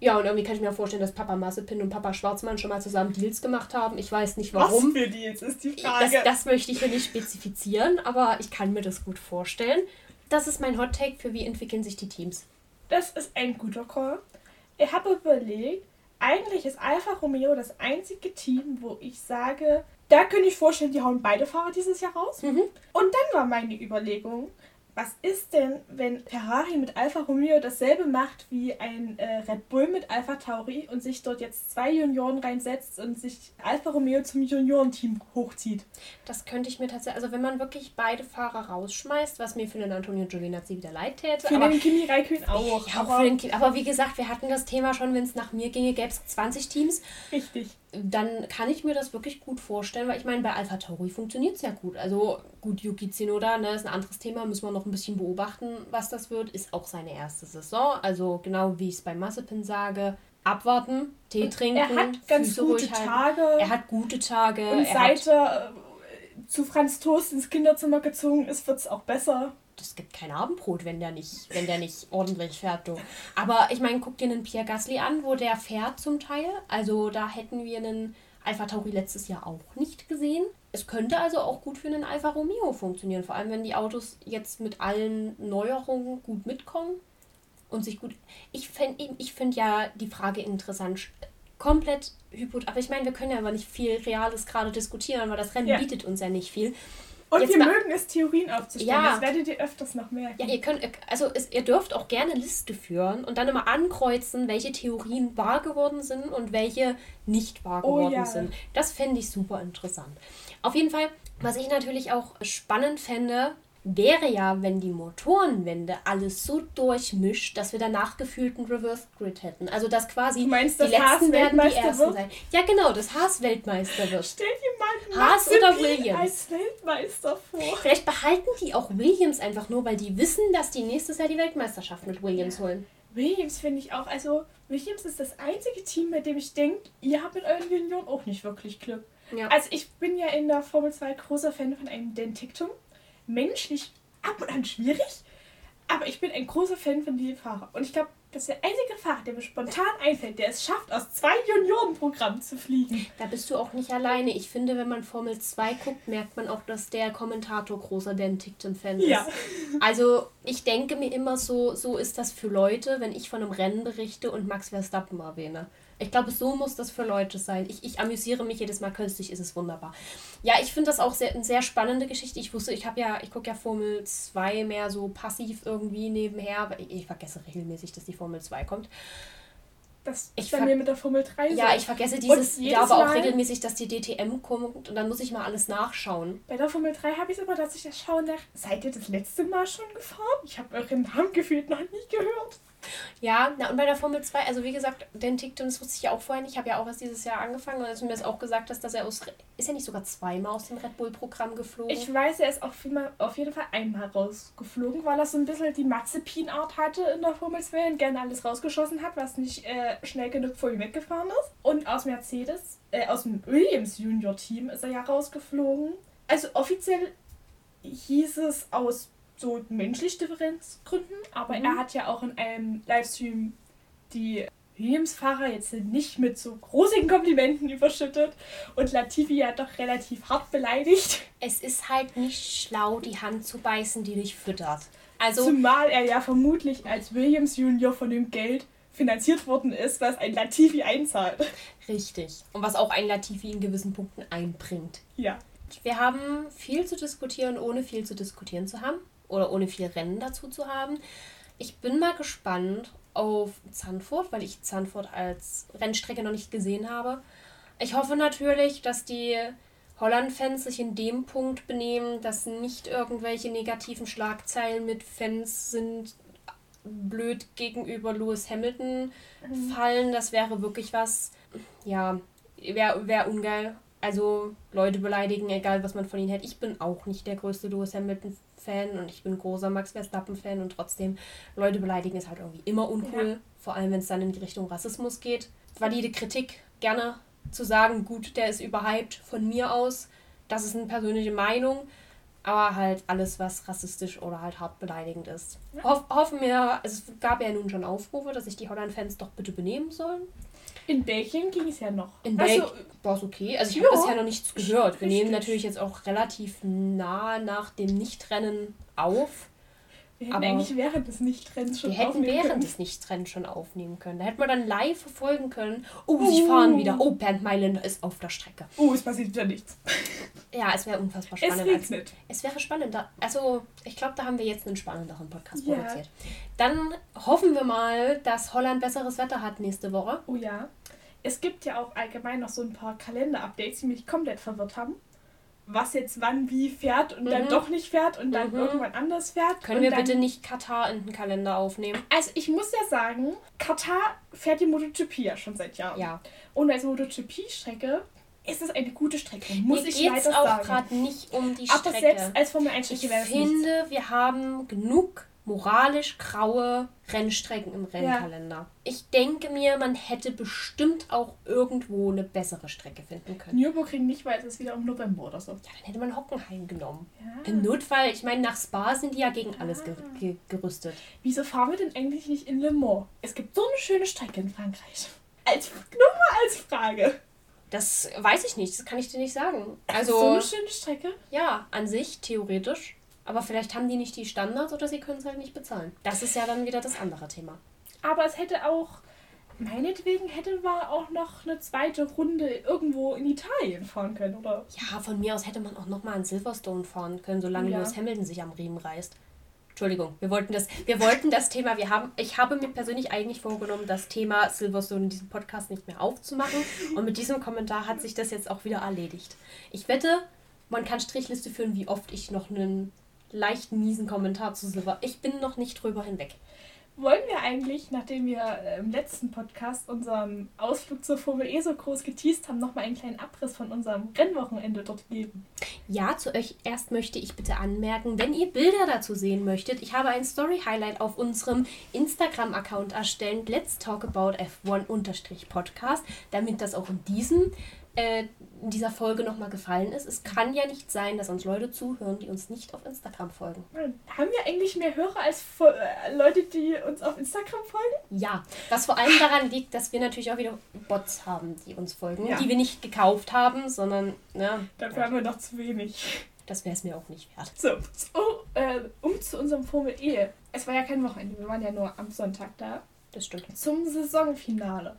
Ja, und irgendwie kann ich mir vorstellen, dass Papa Mazepin und Papa Schwarzmann schon mal zusammen Deals gemacht haben. Ich weiß nicht warum. Was für Deals ist die Frage? Das, das möchte ich hier nicht spezifizieren, aber ich kann mir das gut vorstellen. Das ist mein Hot Take für wie entwickeln sich die Teams. Das ist ein guter Call. Ich habe überlegt, eigentlich ist Alfa Romeo das einzige Team, wo ich sage, da könnte ich vorstellen, die hauen beide Fahrer dieses Jahr raus. Mhm. Und dann war meine Überlegung, was ist denn, wenn Ferrari mit Alfa Romeo dasselbe macht wie ein äh, Red Bull mit Alfa Tauri und sich dort jetzt zwei Junioren reinsetzt und sich Alfa Romeo zum Juniorenteam hochzieht? Das könnte ich mir tatsächlich, also wenn man wirklich beide Fahrer rausschmeißt, was mir für den Antonio Giovinazzi wieder leid täte. Für aber, den Kimi Räikkönen auch. Ja, aber, den, aber wie gesagt, wir hatten das Thema schon, wenn es nach mir ginge, gäbe es 20 Teams. Richtig dann kann ich mir das wirklich gut vorstellen, weil ich meine, bei Alpha Tauri funktioniert es ja gut. Also gut, Yuki Tsunoda, ne, ist ein anderes Thema, müssen wir noch ein bisschen beobachten, was das wird. Ist auch seine erste Saison. Also genau wie ich es bei Massepin sage, abwarten, Tee und trinken. Er hat ganz Füße gute Tage. Er hat gute Tage. Und seit er äh, zu Franz Toast ins Kinderzimmer gezogen ist, wird es auch besser das gibt kein Abendbrot, wenn der nicht, wenn der nicht ordentlich fährt. Du. Aber ich meine, guck dir einen Pierre Gasly an, wo der fährt zum Teil. Also da hätten wir einen Alpha Tauri letztes Jahr auch nicht gesehen. Es könnte also auch gut für einen Alfa Romeo funktionieren, vor allem wenn die Autos jetzt mit allen Neuerungen gut mitkommen und sich gut. Ich finde ich find ja die Frage interessant. Komplett hypothetisch. Aber ich meine, wir können ja aber nicht viel Reales gerade diskutieren, weil das Rennen ja. bietet uns ja nicht viel. Und Jetzt wir mögen es, Theorien aufzustellen. Ja. Das werdet ihr öfters noch merken. Ja, ihr könnt, also es, ihr dürft auch gerne Liste führen und dann immer ankreuzen, welche Theorien wahr geworden sind und welche nicht wahr oh geworden oh, ja. sind. Das fände ich super interessant. Auf jeden Fall, was ich natürlich auch spannend fände, wäre ja, wenn die Motorenwände alles so durchmischt, dass wir danach gefühlt einen Reverse Grid hätten. Also dass quasi meinst, die letzten Haas werden die ersten wird? sein. Ja, genau, das Haas Weltmeister wird. Stell dir mal Haas oder Williams als Weltmeister vor. Vielleicht behalten die auch Williams einfach nur, weil die wissen, dass die nächstes Jahr die Weltmeisterschaft mit Williams holen. Williams finde ich auch, also Williams ist das einzige Team, bei dem ich denke, ihr habt mit euren Junioren auch nicht wirklich Glück. Ja. Also ich bin ja in der Formel 2 großer Fan von einem Dentiktum menschlich ab und an schwierig, aber ich bin ein großer Fan von diesem Fahrer. Und ich glaube, das ist der einzige Fahrer, der mir spontan einfällt, der es schafft, aus zwei Juniorenprogrammen zu fliegen. Da bist du auch nicht alleine. Ich finde, wenn man Formel 2 guckt, merkt man auch, dass der Kommentator großer Dan Tickton-Fan ist. Ja. Also, ich denke mir immer so, so ist das für Leute, wenn ich von einem Rennen berichte und Max Verstappen erwähne. Ich glaube, so muss das für Leute sein. Ich, ich amüsiere mich jedes Mal künstlich, ist es wunderbar. Ja, ich finde das auch sehr, eine sehr spannende Geschichte. Ich wusste, ich habe ja, ich gucke ja Formel 2 mehr so passiv irgendwie nebenher, weil ich, ich vergesse regelmäßig, dass die Formel 2 kommt. Das ist bei mir mit der Formel 3 so. Ja, ich vergesse dieses, ich glaube auch regelmäßig, dass die DTM kommt und dann muss ich mal alles nachschauen. Bei der Formel 3 habe ich es aber, dass ich das schaue nach. Seid ihr das letzte Mal schon gefahren? Ich habe euren Namen gefühlt noch nie gehört. Ja, na und bei der Formel 2, also wie gesagt, den Tickton, das wusste ich ja auch vorher nicht. Ich habe ja auch erst dieses Jahr angefangen und als du mir das auch gesagt hast, dass er aus. Ist er nicht sogar zweimal aus dem Red Bull-Programm geflogen? Ich weiß, er ist auch auf jeden Fall einmal rausgeflogen, weil er so ein bisschen die Mazepin-Art hatte in der Formel 2 und gerne alles rausgeschossen hat, was nicht äh, schnell genug vor ihm weggefahren ist. Und aus Mercedes, äh, aus dem Williams Junior-Team ist er ja rausgeflogen. Also offiziell hieß es aus so menschlich Differenzgründen, aber mhm. er hat ja auch in einem Livestream die Williams-Fahrer jetzt nicht mit so großen Komplimenten überschüttet und Latifi ja doch relativ hart beleidigt. Es ist halt nicht schlau, die Hand zu beißen, die dich füttert. Also Zumal er ja vermutlich als Williams Junior von dem Geld finanziert worden ist, was ein Latifi einzahlt. Richtig. Und was auch ein Latifi in gewissen Punkten einbringt. Ja. Wir haben viel zu diskutieren, ohne viel zu diskutieren zu haben oder ohne viel Rennen dazu zu haben. Ich bin mal gespannt auf Zandvoort, weil ich Zandvoort als Rennstrecke noch nicht gesehen habe. Ich hoffe natürlich, dass die Holland-Fans sich in dem Punkt benehmen, dass nicht irgendwelche negativen Schlagzeilen mit Fans sind blöd gegenüber Lewis Hamilton mhm. fallen. Das wäre wirklich was, ja, wäre wär ungeil. Also Leute beleidigen, egal was man von ihnen hält. Ich bin auch nicht der größte Lewis Hamilton-Fan und ich bin großer Max Verstappen-Fan und trotzdem, Leute beleidigen ist halt irgendwie immer uncool. Ja. Vor allem, wenn es dann in die Richtung Rassismus geht. Valide Kritik gerne zu sagen, gut, der ist überhyped von mir aus. Das ist eine persönliche Meinung. Aber halt alles, was rassistisch oder halt hart beleidigend ist. Ja. Hoff, hoffen wir, es gab ja nun schon Aufrufe, dass sich die Holland-Fans doch bitte benehmen sollen. In Belgien ging es ja noch. In Belgien also, war es okay. Also ich habe bisher noch nichts gehört. Wir nehmen natürlich jetzt auch relativ nah nach dem Nichtrennen auf. Wir hätten aber eigentlich während des Nichtrennens schon Wir hätten während können. des Nichtrennens schon aufnehmen können. Da hätten wir dann live verfolgen können. Oh, sie fahren wieder. Oh, Bernd Mailänder ist auf der Strecke. Oh, es passiert wieder nichts. Ja, es wäre unfassbar spannend. Es regnet. Es wäre spannender. Also, ich glaube, da haben wir jetzt einen spannenderen Podcast ja. produziert. Dann hoffen wir mal, dass Holland besseres Wetter hat nächste Woche. Oh ja. Es gibt ja auch allgemein noch so ein paar Kalender-Updates, die mich komplett verwirrt haben was jetzt wann wie fährt und mhm. dann doch nicht fährt und dann mhm. irgendwann anders fährt. Können wir bitte nicht Katar in den Kalender aufnehmen? Also ich muss ja sagen, Katar fährt die MotoGP ja schon seit Jahren. Ja. Und als MotoGP-Strecke ist es eine gute Strecke, muss Mir ich leider sagen. auch gerade nicht um die Strecke. Aber selbst als Formel 1 Strecke es Ich finde, wir haben genug moralisch graue Rennstrecken im Rennkalender. Ja. Ich denke mir, man hätte bestimmt auch irgendwo eine bessere Strecke finden können. Nürburgring nicht, weil es ist wieder im November oder so. Ja, dann hätte man Hockenheim genommen. Ja. Im Notfall, ich meine, nach Spa sind die ja gegen ja. alles ge ge gerüstet. Wieso fahren wir denn eigentlich nicht in Le Mans? Es gibt so eine schöne Strecke in Frankreich. Als, nur mal als Frage. Das weiß ich nicht, das kann ich dir nicht sagen. Also, so eine schöne Strecke? Ja, an sich, theoretisch. Aber vielleicht haben die nicht die Standards oder sie können es halt nicht bezahlen. Das ist ja dann wieder das andere Thema. Aber es hätte auch meinetwegen hätte man auch noch eine zweite Runde irgendwo in Italien fahren können, oder? Ja, von mir aus hätte man auch nochmal an Silverstone fahren können, solange ja. Lewis Hamilton sich am Riemen reißt. Entschuldigung, wir wollten das, wir wollten das Thema, wir haben, ich habe mir persönlich eigentlich vorgenommen, das Thema Silverstone in diesem Podcast nicht mehr aufzumachen. Und mit diesem Kommentar hat sich das jetzt auch wieder erledigt. Ich wette, man kann Strichliste führen, wie oft ich noch einen leicht miesen Kommentar zu Silver. Ich bin noch nicht drüber hinweg wollen wir eigentlich, nachdem wir äh, im letzten Podcast unseren Ausflug zur Formel E so groß geteased haben, nochmal einen kleinen Abriss von unserem Rennwochenende dort geben? Ja, zu euch erst möchte ich bitte anmerken, wenn ihr Bilder dazu sehen möchtet, ich habe ein Story-Highlight auf unserem Instagram-Account erstellt, Let's Talk About F1-Podcast, damit das auch in diesem äh, in dieser Folge nochmal gefallen ist. Es kann ja nicht sein, dass uns Leute zuhören, die uns nicht auf Instagram folgen. Haben wir eigentlich mehr Hörer als äh, Leute, die uns auf Instagram folgen? Ja, was vor allem daran liegt, dass wir natürlich auch wieder Bots haben, die uns folgen, ja. die wir nicht gekauft haben, sondern... Ne, Dafür ja. haben wir noch zu wenig. Das wäre es mir auch nicht wert. So, so äh, um zu unserem Formel E. Es war ja kein Wochenende, wir waren ja nur am Sonntag da. Das stimmt. Zum Saisonfinale.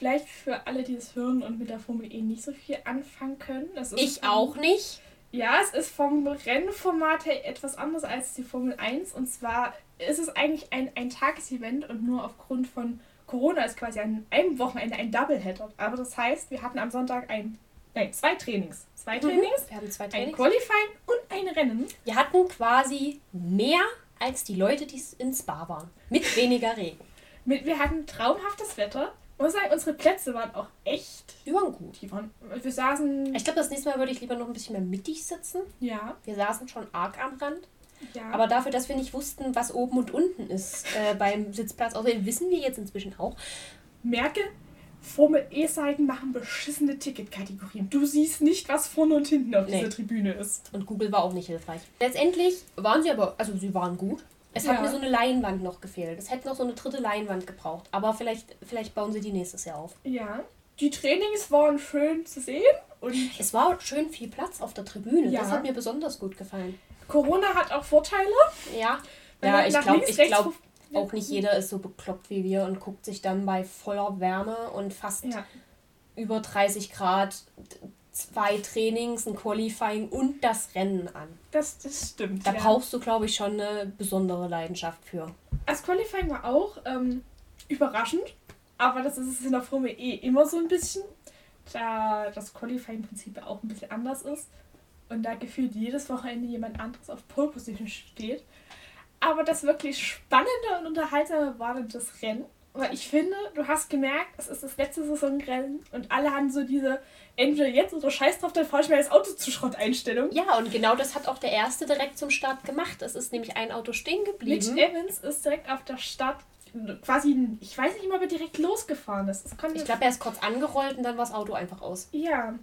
Vielleicht für alle, die es hören und mit der Formel E nicht so viel anfangen können. ich auch nicht. Ja, es ist vom Rennformat her etwas anders als die Formel 1. Und zwar ist es eigentlich ein, ein Tagesevent und nur aufgrund von Corona ist quasi an einem Wochenende ein Doubleheader. Aber das heißt, wir hatten am Sonntag ein, nein, zwei Trainings. Zwei mhm. Trainings. Wir hatten zwei Trainings. Ein Qualifying und ein Rennen. Wir hatten quasi mehr als die Leute, die in Spa waren. Mit weniger Regen. Mit, wir hatten traumhaftes Wetter muss sagen, unsere Plätze waren auch echt. Die waren gut. Die waren, wir saßen. Ich glaube, das nächste Mal würde ich lieber noch ein bisschen mehr mittig sitzen. Ja. Wir saßen schon arg am Rand. Ja. Aber dafür, dass wir nicht wussten, was oben und unten ist äh, beim Sitzplatz, außerdem wissen wir jetzt inzwischen auch. Merke, Formel E-Seiten machen beschissene Ticketkategorien. Du siehst nicht, was vorne und hinten auf nee. dieser Tribüne ist. Und Google war auch nicht hilfreich. Letztendlich waren sie aber, also sie waren gut. Es ja. hat mir so eine Leinwand noch gefehlt. Es hätte noch so eine dritte Leinwand gebraucht. Aber vielleicht, vielleicht bauen sie die nächstes Jahr auf. Ja. Die Trainings waren schön zu sehen. Und es war schön viel Platz auf der Tribüne. Ja. Das hat mir besonders gut gefallen. Corona hat auch Vorteile. Ja. ja, ich glaube ich auch nicht jeder ist so bekloppt wie wir und guckt sich dann bei voller Wärme und fast ja. über 30 Grad zwei Trainings, ein Qualifying und das Rennen an. Das, das stimmt. Da ja. brauchst du, glaube ich, schon eine besondere Leidenschaft für. Das Qualifying war auch ähm, überraschend, aber das ist es in der Formel E immer so ein bisschen, da das Qualifying-Prinzip auch ein bisschen anders ist und da gefühlt jedes Wochenende jemand anderes auf Pole Position steht. Aber das wirklich Spannende und Unterhaltsame war dann das Rennen. Weil ich finde, du hast gemerkt, es ist das letzte Saisonrennen und alle haben so diese entweder jetzt oder scheiß drauf, dann fahre ich mir das Auto zu Schrott-Einstellung. Ja, und genau das hat auch der erste direkt zum Start gemacht. Es ist nämlich ein Auto stehen geblieben. Mitch Evans ist direkt auf der Start quasi, ich weiß nicht mal, ob er direkt losgefahren ist. ich glaube, er ist kurz angerollt und dann war das Auto einfach aus. Ja.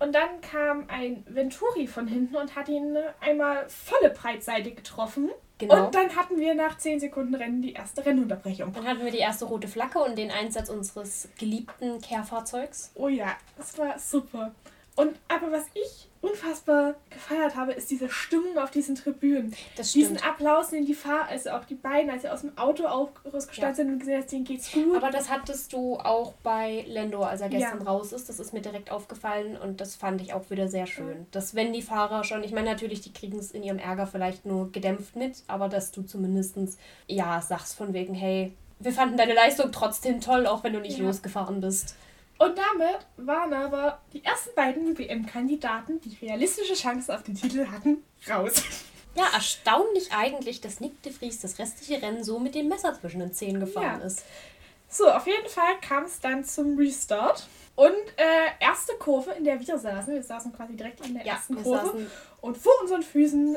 Und dann kam ein Venturi von hinten und hat ihn einmal volle Breitseite getroffen. Genau. Und dann hatten wir nach 10 Sekunden Rennen die erste Rennunterbrechung. Dann hatten wir die erste rote Flagge und den Einsatz unseres geliebten Kehrfahrzeugs. Oh ja, das war super. Und aber was ich unfassbar gefeiert habe, ist diese Stimmung auf diesen Tribünen. Diesen Applaus, den die Fahrer, also auch die beiden, als sie aus dem Auto ausgestanden ja. sind und gesehen hast, denen geht's gut. Aber das hattest du auch bei Lando, als er gestern ja. raus ist. Das ist mir direkt aufgefallen und das fand ich auch wieder sehr schön. Ja. Dass wenn die Fahrer schon, ich meine natürlich, die kriegen es in ihrem Ärger vielleicht nur gedämpft mit, aber dass du zumindest ja sagst von wegen, hey, wir fanden deine Leistung trotzdem toll, auch wenn du nicht losgefahren bist. Und damit waren aber die ersten beiden WM-Kandidaten, die realistische Chancen auf den Titel hatten, raus. Ja, erstaunlich eigentlich, dass Nick de Vries das restliche Rennen so mit dem Messer zwischen den Zähnen gefahren ja. ist. So, auf jeden Fall kam es dann zum Restart. Und äh, erste Kurve, in der wir saßen, wir saßen quasi direkt in der ja, ersten Kurve. Und vor unseren Füßen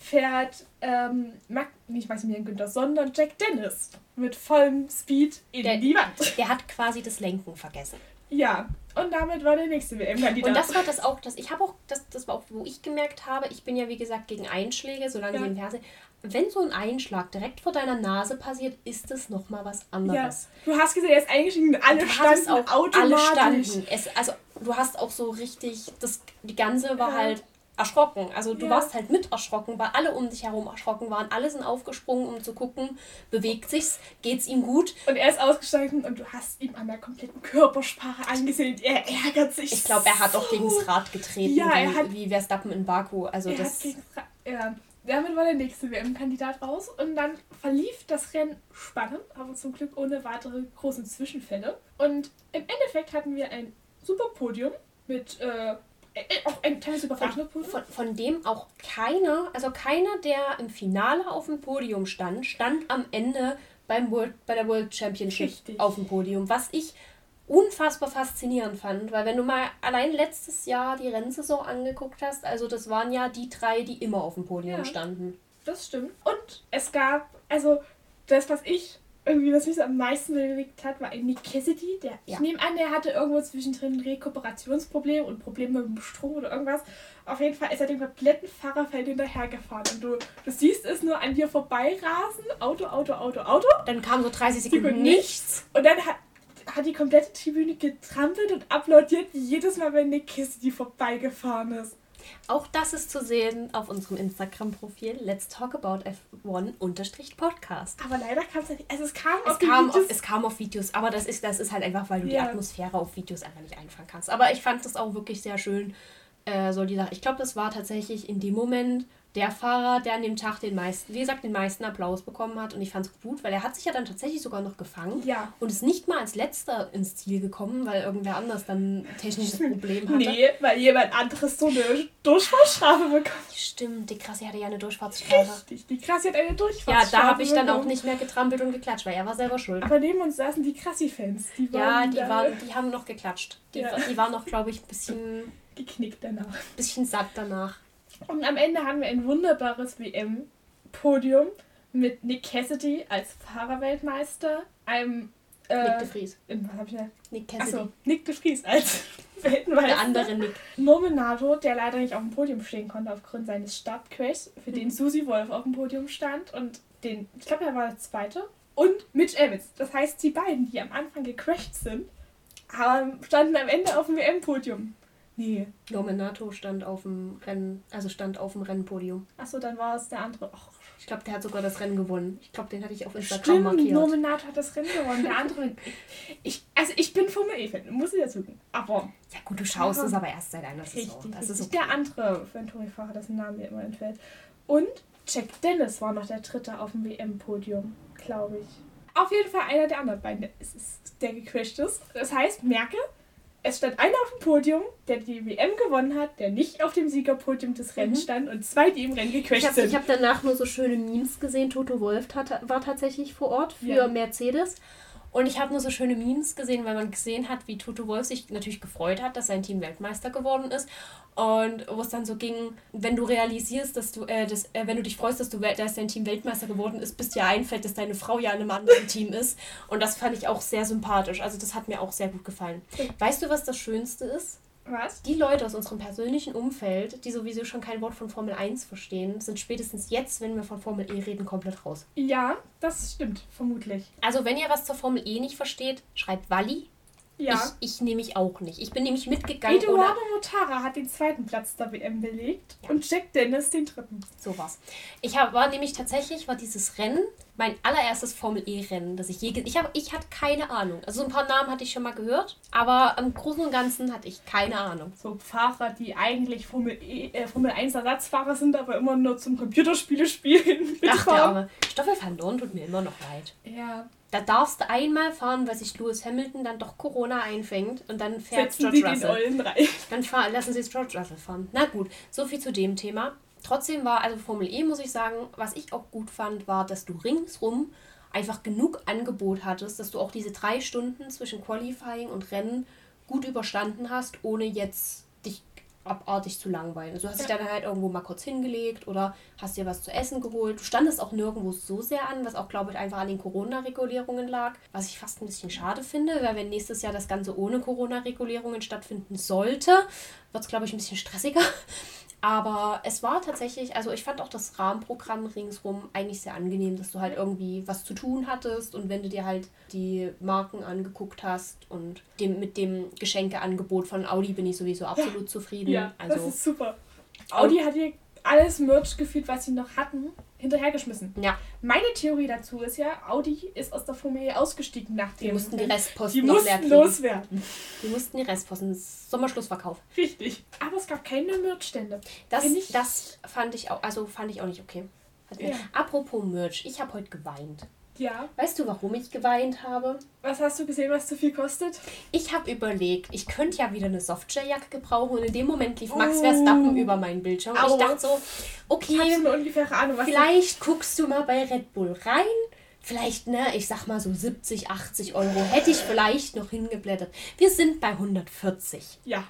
fährt ähm, Mac, nicht Maximilian Günther, sondern Jack Dennis mit vollem Speed in der, die Wand. Der hat quasi das Lenken vergessen. Ja, und damit war der nächste WM-Kandidat. Und das war das auch, das, ich habe auch, das, das war auch, wo ich gemerkt habe, ich bin ja wie gesagt gegen Einschläge, solange ja. sie im Fernsehen. Wenn so ein Einschlag direkt vor deiner Nase passiert, ist es nochmal was anderes. Ja. Du hast gesehen, er ist eingestiegen, alle du standen auch automatisch. Alle standen. Es, also du hast auch so richtig, das, die ganze war ja. halt erschrocken. Also du ja. warst halt mit erschrocken, weil alle um dich herum erschrocken waren. Alle sind aufgesprungen, um zu gucken, bewegt sich's, geht's ihm gut. Und er ist ausgestanden und du hast ihm an der kompletten Körpersprache angesehen. Er ärgert sich. Ich glaube, er hat so. auch gegen das Rad getreten, ja, er wie, hat, wie Verstappen in Baku. Also er das ja, damit war der nächste WM-Kandidat raus und dann verlief das Rennen spannend, aber zum Glück ohne weitere großen Zwischenfälle. Und im Endeffekt hatten wir ein super Podium mit äh, auch ein überraschendes Podium. Von, von, dem auch keiner, also keiner, der im Finale auf dem Podium stand, stand am Ende beim World, bei der World Championship Richtig. auf dem Podium. Was ich unfassbar faszinierend fand, weil wenn du mal allein letztes Jahr die Rennsaison angeguckt hast, also das waren ja die drei, die immer auf dem Podium ja, standen. Das stimmt. Und es gab, also das, was ich irgendwie, was mich so am meisten bewegt hat, war Nick Cassidy. Der, ja. Ich nehme an, der hatte irgendwo zwischendrin ein Rekuperationsproblem und Probleme mit dem Strom oder irgendwas. Auf jeden Fall ist er dem kompletten Fahrerfeld hinterhergefahren. Und du, du siehst es nur an dir vorbeirasen. Auto, Auto, Auto, Auto. Dann kam so 30 Sekunden nichts. Und dann hat, hat die komplette Tribüne getrampelt und applaudiert jedes Mal, wenn Nick Cassidy vorbeigefahren ist. Auch das ist zu sehen auf unserem Instagram-Profil Let's Talk About F1-Podcast. Aber leider kam es nicht. Also es kam es auf kam Videos. Auf, es kam auf Videos, aber das ist, das ist halt einfach, weil du ja. die Atmosphäre auf Videos einfach nicht einfangen kannst. Aber ich fand das auch wirklich sehr schön. Äh, so die Sache. Ich glaube, das war tatsächlich in dem Moment der Fahrer, der an dem Tag den meisten, wie gesagt, den meisten Applaus bekommen hat. Und ich fand es gut, weil er hat sich ja dann tatsächlich sogar noch gefangen ja. und ist nicht mal als letzter ins Ziel gekommen, weil irgendwer anders dann ein technisches Problem hatte. Nee, weil jemand anderes so eine Durchfahrtsstrafe bekommen. Stimmt, die Krassi hatte ja eine Durchfahrtsstrafe. Richtig, die Krassi hat eine Durchfahrtsstrafe. Ja, da habe ich dann auch nicht mehr getrampelt und geklatscht, weil er war selber schuld. Aber neben uns saßen die Krassi-Fans. Ja, die, waren, die haben noch geklatscht. Die, ja. die waren noch, glaube ich, ein bisschen... Geknickt danach. Ein bisschen satt danach. Und am Ende haben wir ein wunderbares WM-Podium mit Nick Cassidy als Fahrerweltmeister, einem äh, Nick de Vries. Was hab ich denn? Nick Cassidy. Achso, Nick de Vries als Weltmeister. Der andere Nick. Nominato, der leider nicht auf dem Podium stehen konnte aufgrund seines Startcrashs, für mhm. den Susi Wolf auf dem Podium stand und den, ich glaube, er war der Zweite. Und Mitch Evans. Das heißt, die beiden, die am Anfang gecrashed sind, haben, standen am Ende auf dem WM-Podium. Nee. Nominato stand auf dem Rennen, also stand auf dem Rennpodium. Achso, dann war es der andere. Och. Ich glaube, der hat sogar das Rennen gewonnen. Ich glaube, den hatte ich auf Instagram Stimmt, markiert. Nominato hat das Rennen gewonnen. Der andere. ich, also ich bin Formel E-Fan, muss ich ja sagen. Aber. Ja gut, du schaust es aber erst seit einer Saison. Richtig, das ist okay. der andere Venturi-Fahrer, dessen Name mir immer entfällt. Und Jack Dennis war noch der dritte auf dem WM-Podium, glaube ich. Auf jeden Fall einer der anderen beiden, der gecrashed ist. Das heißt, merke, es stand einer auf dem Podium, der die WM gewonnen hat, der nicht auf dem Siegerpodium des Rennens mhm. stand und zwei, die im Rennen gecrashed ich hab, sind. Ich habe danach nur so schöne Memes gesehen. Toto Wolf war tatsächlich vor Ort für ja. Mercedes. Und ich habe nur so schöne Memes gesehen, weil man gesehen hat, wie Toto Wolf sich natürlich gefreut hat, dass sein Team Weltmeister geworden ist. Und wo es dann so ging, wenn du realisierst, dass du, äh, das, äh, wenn du dich freust, dass, du, dass dein Team Weltmeister geworden ist, bis dir einfällt, dass deine Frau ja in einem anderen Team ist. Und das fand ich auch sehr sympathisch. Also das hat mir auch sehr gut gefallen. Weißt du, was das Schönste ist? Was? Die Leute aus unserem persönlichen Umfeld, die sowieso schon kein Wort von Formel 1 verstehen, sind spätestens jetzt, wenn wir von Formel E reden, komplett raus. Ja, das stimmt, vermutlich. Also, wenn ihr was zur Formel E nicht versteht, schreibt Walli ja. Ich, ich nehme mich auch nicht. Ich bin nämlich mitgegangen. Eduardo Motara hat den zweiten Platz der WM belegt ja. und Jack Dennis den dritten. So was. Ich hab, war nämlich tatsächlich, war dieses Rennen mein allererstes Formel-E-Rennen, das ich je ich habe ich hatte keine Ahnung. Also ein paar Namen hatte ich schon mal gehört, aber im Großen und Ganzen hatte ich keine Ahnung. So Fahrer, die eigentlich Formel, e, äh, Formel 1 Ersatzfahrer sind, aber immer nur zum Computerspiele spielen. Ach, der arme Stoffel van Dorn tut mir immer noch leid. Ja. Da darfst du einmal fahren, weil sich Lewis Hamilton dann doch Corona einfängt und dann fährt Setzen George Russell. Dann fahr, lassen sie es George Russell fahren. Na gut, so viel zu dem Thema. Trotzdem war, also Formel E, muss ich sagen, was ich auch gut fand, war, dass du ringsrum einfach genug Angebot hattest, dass du auch diese drei Stunden zwischen Qualifying und Rennen gut überstanden hast, ohne jetzt abartig zu langweilen. Also du hast ja. dich dann halt irgendwo mal kurz hingelegt oder hast dir was zu essen geholt. Du standest auch nirgendwo so sehr an, was auch, glaube ich, einfach an den Corona-Regulierungen lag. Was ich fast ein bisschen schade finde, weil wenn nächstes Jahr das Ganze ohne Corona-Regulierungen stattfinden sollte, wird es, glaube ich, ein bisschen stressiger. Aber es war tatsächlich, also ich fand auch das Rahmenprogramm ringsrum eigentlich sehr angenehm, dass du halt irgendwie was zu tun hattest und wenn du dir halt die Marken angeguckt hast und dem, mit dem Geschenkeangebot von Audi bin ich sowieso absolut ja. zufrieden. Ja, also, das ist super. Audi hat hier alles Merch gefühlt, was sie noch hatten, hinterhergeschmissen. Ja. Meine Theorie dazu ist ja, Audi ist aus der Formel ausgestiegen nach dem. Die mussten die Restposten die noch mussten loswerden. Die mussten die Restposten. Sommerschlussverkauf. Richtig. Aber es gab keine Merchstände. Das, das fand ich auch, also fand ich auch nicht okay. Ja. Apropos Merch, ich habe heute geweint. Ja. Weißt du, warum ich geweint habe? Was hast du gesehen, was zu viel kostet? Ich habe überlegt, ich könnte ja wieder eine Softshell-Jacke gebrauchen und in dem Moment lief Max Oh. Verstappen über meinen Bildschirm. Und ich dachte so, okay, Ahnung, vielleicht guckst du mal bei Red Bull rein. Vielleicht, ne, ich sag mal so 70, 80 Euro hätte ich vielleicht noch hingeblättert. Wir sind bei 140. Ja.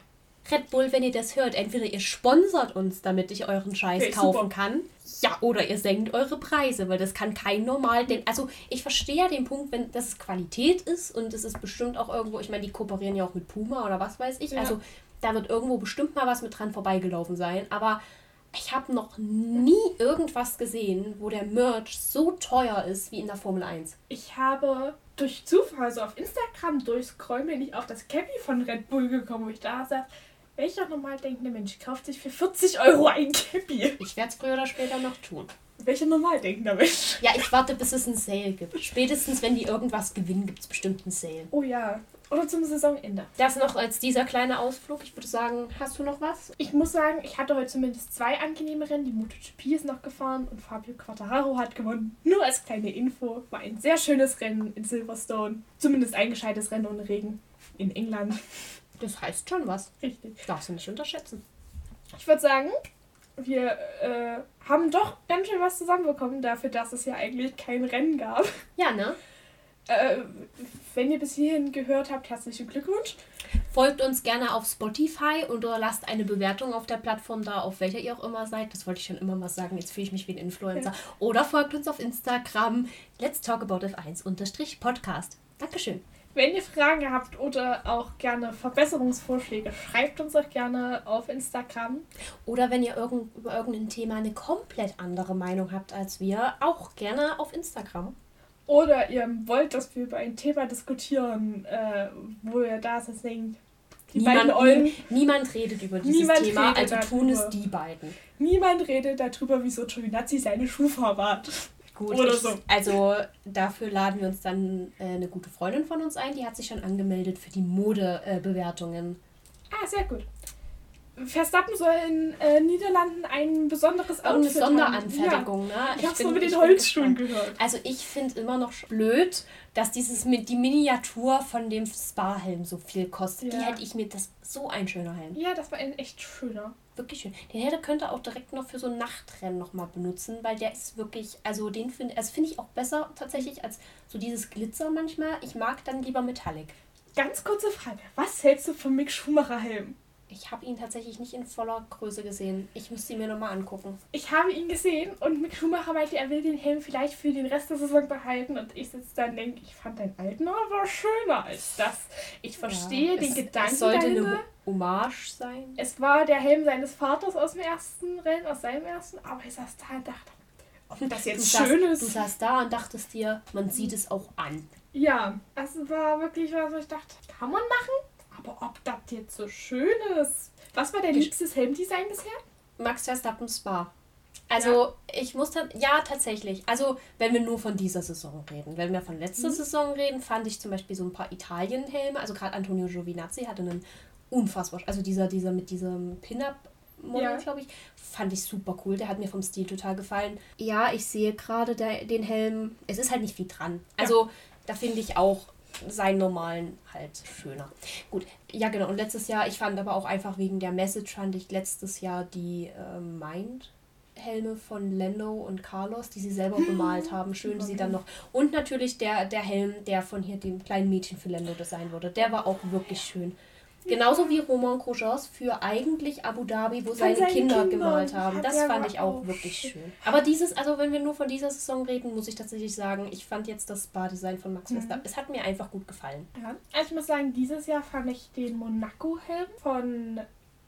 Red Bull, wenn ihr das hört, entweder ihr sponsert uns, damit ich euren Scheiß Okay, kaufen super. kann. Ja, oder ihr senkt eure Preise, weil das kann kein normal. Denn, also ich verstehe ja den Punkt, wenn das Qualität ist und es ist bestimmt auch irgendwo, ich meine, die kooperieren ja auch mit Puma oder was weiß ich. Ja. Also da wird irgendwo bestimmt mal was mit dran vorbeigelaufen sein. Aber ich habe noch nie irgendwas gesehen, wo der Merch so teuer ist wie in der Formel 1. Ich habe durch Zufall so auf Instagram durchscrollen bin ich auf das Cappy von Red Bull gekommen, wo ich da saß. Welcher normal denkende Mensch kauft sich für 40 Euro ein Cappy? Ich werde es früher oder später noch tun. Welcher normal denkender Mensch? Ja, ich warte, bis es einen Sale gibt. Spätestens, wenn die irgendwas gewinnen, gibt es bestimmt einen Sale. Oh ja. Oder zum Saisonende. Das noch als dieser kleine Ausflug. Ich würde sagen, hast du noch was? Ich muss sagen, ich hatte heute zumindest zwei angenehme Rennen. Die MotoGP ist noch gefahren und Fabio Quartararo hat gewonnen. Nur als kleine Info. War ein sehr schönes Rennen in Silverstone. Zumindest ein gescheites Rennen ohne Regen. In England. Das heißt schon was. Richtig. Darfst du nicht unterschätzen. Ich würde sagen, wir äh, haben doch ganz schön was zusammenbekommen dafür, dass es ja eigentlich kein Rennen gab. Ja, ne? Äh, wenn ihr bis hierhin gehört habt, herzlichen Glückwunsch. Folgt uns gerne auf Spotify und oder lasst eine Bewertung auf der Plattform da, auf welcher ihr auch immer seid. Das wollte ich schon immer mal sagen. Jetzt fühle ich mich wie ein Influencer. Oder folgt uns auf Instagram. Let's talk about F1 Podcast. Dankeschön. Wenn ihr Fragen habt oder auch gerne Verbesserungsvorschläge, schreibt uns auch gerne auf Instagram. Oder wenn ihr irgend, über irgendein Thema eine komplett andere Meinung habt als wir, auch gerne auf Instagram. Oder ihr wollt, dass wir über ein Thema diskutieren, äh, wo ihr da sitzt, denkt, die beiden Ollen, nie- niemand redet über dieses Niemand Thema, also tun es darüber. die beiden. niemand redet darüber, wieso Giovinazzi seine Schuhfarbe hat. Gut, Oder ich, so. also dafür laden wir uns dann äh, eine gute Freundin von uns ein, die hat sich schon angemeldet für die Modebewertungen. Ah, sehr gut. Verstappen soll in äh, Niederlanden ein besonderes Outfit haben. Sonderanfertigung, ne? Ja, ich hab's bin- nur mit ich den Holzschuhen gehört. Also ich finde immer noch blöd, dass dieses mit die Miniatur von dem Spa-Helm so viel kostet. Die Ja. hätte ich mir das so ein schöner Helm. Ja, das war ein echt schöner. Wirklich schön. Den hätte könnte auch direkt noch für so ein Nachtrennen noch mal benutzen, weil der ist wirklich, also den finde also finde ich auch besser tatsächlich als so dieses Glitzer manchmal. Ich mag dann lieber Metallic. Ganz kurze Frage. Was hältst du vom Mick Schumacher Helm? Ich habe ihn tatsächlich nicht in voller Größe gesehen. Ich müsste ihn mir noch mal angucken. Ich habe ihn gesehen und Mick Schumacher meinte, er will den Helm vielleicht für den Rest der Saison behalten. Und ich sitze da und denke, ich fand deinen alten aber schöner als das. Ich verstehe Ja, den es, Gedanken Es sollte dahinter. eine Hommage sein. Es war der Helm seines Vaters aus dem ersten Rennen, aus seinem ersten, aber ich saß da und dachte, ob das Du jetzt saß, schön du ist. saß da und dachtest dir, man sieht es auch an. Ja, es war wirklich was, wo ich dachte, kann man machen, aber ob das jetzt so schön ist. Was war dein Ich- liebstes Helmdesign bisher? Max Verstappen Spa. Also, ich muss dann, ja, tatsächlich. Also, wenn wir nur von dieser Saison reden. Wenn wir von letzter Mhm. Saison reden, fand ich zum Beispiel so ein paar Italien-Helme. Also, gerade Antonio Giovinazzi hatte einen unfassbar, also dieser, dieser mit diesem Pin-Up-Model, Ja. glaube ich, fand ich super cool. Der hat mir vom Stil total gefallen. Ja, ich sehe gerade den Helm. Es ist halt nicht viel dran. Also, da finde ich auch seinen normalen halt schöner. Gut, ja genau. Und letztes Jahr, ich fand aber auch einfach wegen der Message, fand ich letztes Jahr die äh, Mind. Helme von Lando und Carlos, die sie selber bemalt haben. Schön, die sie dann noch. Und natürlich der, der Helm, der von hier dem kleinen Mädchen für Lando designt wurde. Der war auch wirklich schön. Genauso wie Romain Grosjeans für eigentlich Abu Dhabi, wo seine, seinen Kinder Kindern. gemalt haben. Das fand ich auch auch wirklich schön. Aber dieses, also wenn wir nur von dieser Saison reden, muss ich tatsächlich sagen, ich fand jetzt das Spa-Design von Mhm. Max Verstappen, es hat mir einfach gut gefallen. Ja. Also ich muss sagen, dieses Jahr fand ich den Monaco-Helm von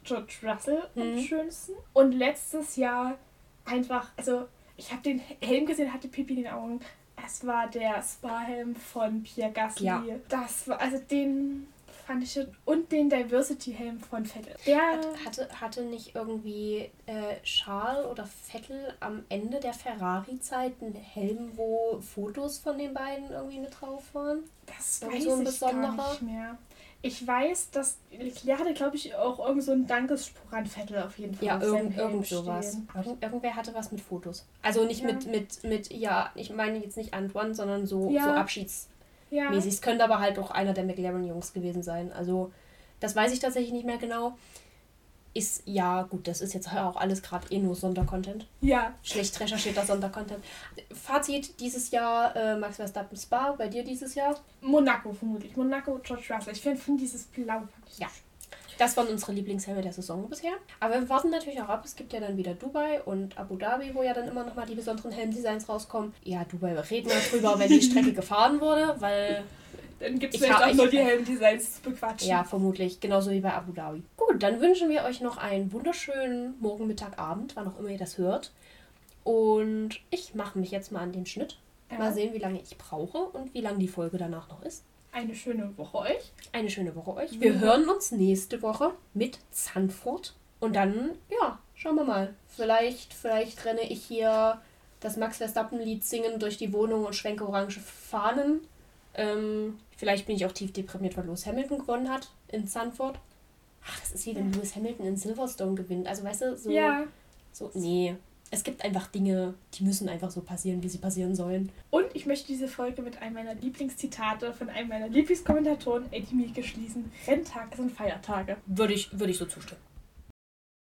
George Russell am Mhm. schönsten. Und letztes Jahr einfach, also ich habe den Helm gesehen, hatte Pipi in den Augen. Es war der Spa-Helm von Pierre Gasly. Ja. Das war, also den schön. Und den Diversity-Helm von Vettel. Der hatte, hatte nicht irgendwie äh, Charles oder Vettel am Ende der Ferrari-Zeit einen Helm, wo Fotos von den beiden irgendwie mit drauf waren? Das weiß so ein ich besonderer? gar nicht mehr. Ich weiß, dass Leclerc hatte, glaube ich, auch irgend so einen Dankesspruch an Vettel auf jeden Fall. Ja, irgend, irgend sowas. Irgend, irgendwer hatte was mit Fotos. Also nicht ja. mit, mit, mit, ja, ich meine jetzt nicht Antoine, sondern so, ja. so Abschieds. Ja. Mäßig. Es könnte aber halt auch einer der McLaren-Jungs gewesen sein. Also, das weiß ich tatsächlich nicht mehr genau. Ist, ja, gut, das ist jetzt auch alles gerade eh nur Sondercontent. Ja. Schlecht recherchierter Sondercontent. Fazit dieses Jahr, äh, Max Verstappen Spa, bei dir dieses Jahr? Monaco vermutlich. Monaco, George Russell. Ich finde find dieses Blau. Ja. Das waren unsere Lieblingshelme der Saison bisher. Aber wir warten natürlich auch ab. Es gibt ja dann wieder Dubai und Abu Dhabi, wo ja dann immer nochmal die besonderen Helmdesigns rauskommen. Ja, Dubai reden wir drüber, wenn die Strecke gefahren wurde, weil dann gibt es vielleicht auch nur die Helmdesigns zu bequatschen. Ja, vermutlich. Genauso wie bei Abu Dhabi. Gut, dann wünschen wir euch noch einen wunderschönen Morgen, Mittag, Abend, wann auch immer ihr das hört. Und ich mache mich jetzt mal an den Schnitt. Ja. Mal sehen, wie lange ich brauche und wie lange die Folge danach noch ist. Eine schöne Woche euch. Eine schöne Woche euch. Wir mhm. hören uns nächste Woche mit Zandvoort. Und dann, ja, schauen wir mal. Vielleicht, vielleicht renne ich hier das Max Verstappen-Lied singen durch die Wohnung und schwenke orange Fahnen. Ähm, vielleicht bin ich auch tief deprimiert, weil Lewis Hamilton gewonnen hat in Zandvoort. Ach, das ist wie wenn Lewis Hamilton in Silverstone gewinnt. Also weißt du, so. Ja. So, nee es gibt einfach Dinge, die müssen einfach so passieren, wie sie passieren sollen. Und ich möchte diese Folge mit einem meiner Lieblingszitate von einem meiner Lieblingskommentatoren, Eddie Mieke, schließen. Renntag sind Feiertage. Würde ich, würde ich so zustimmen.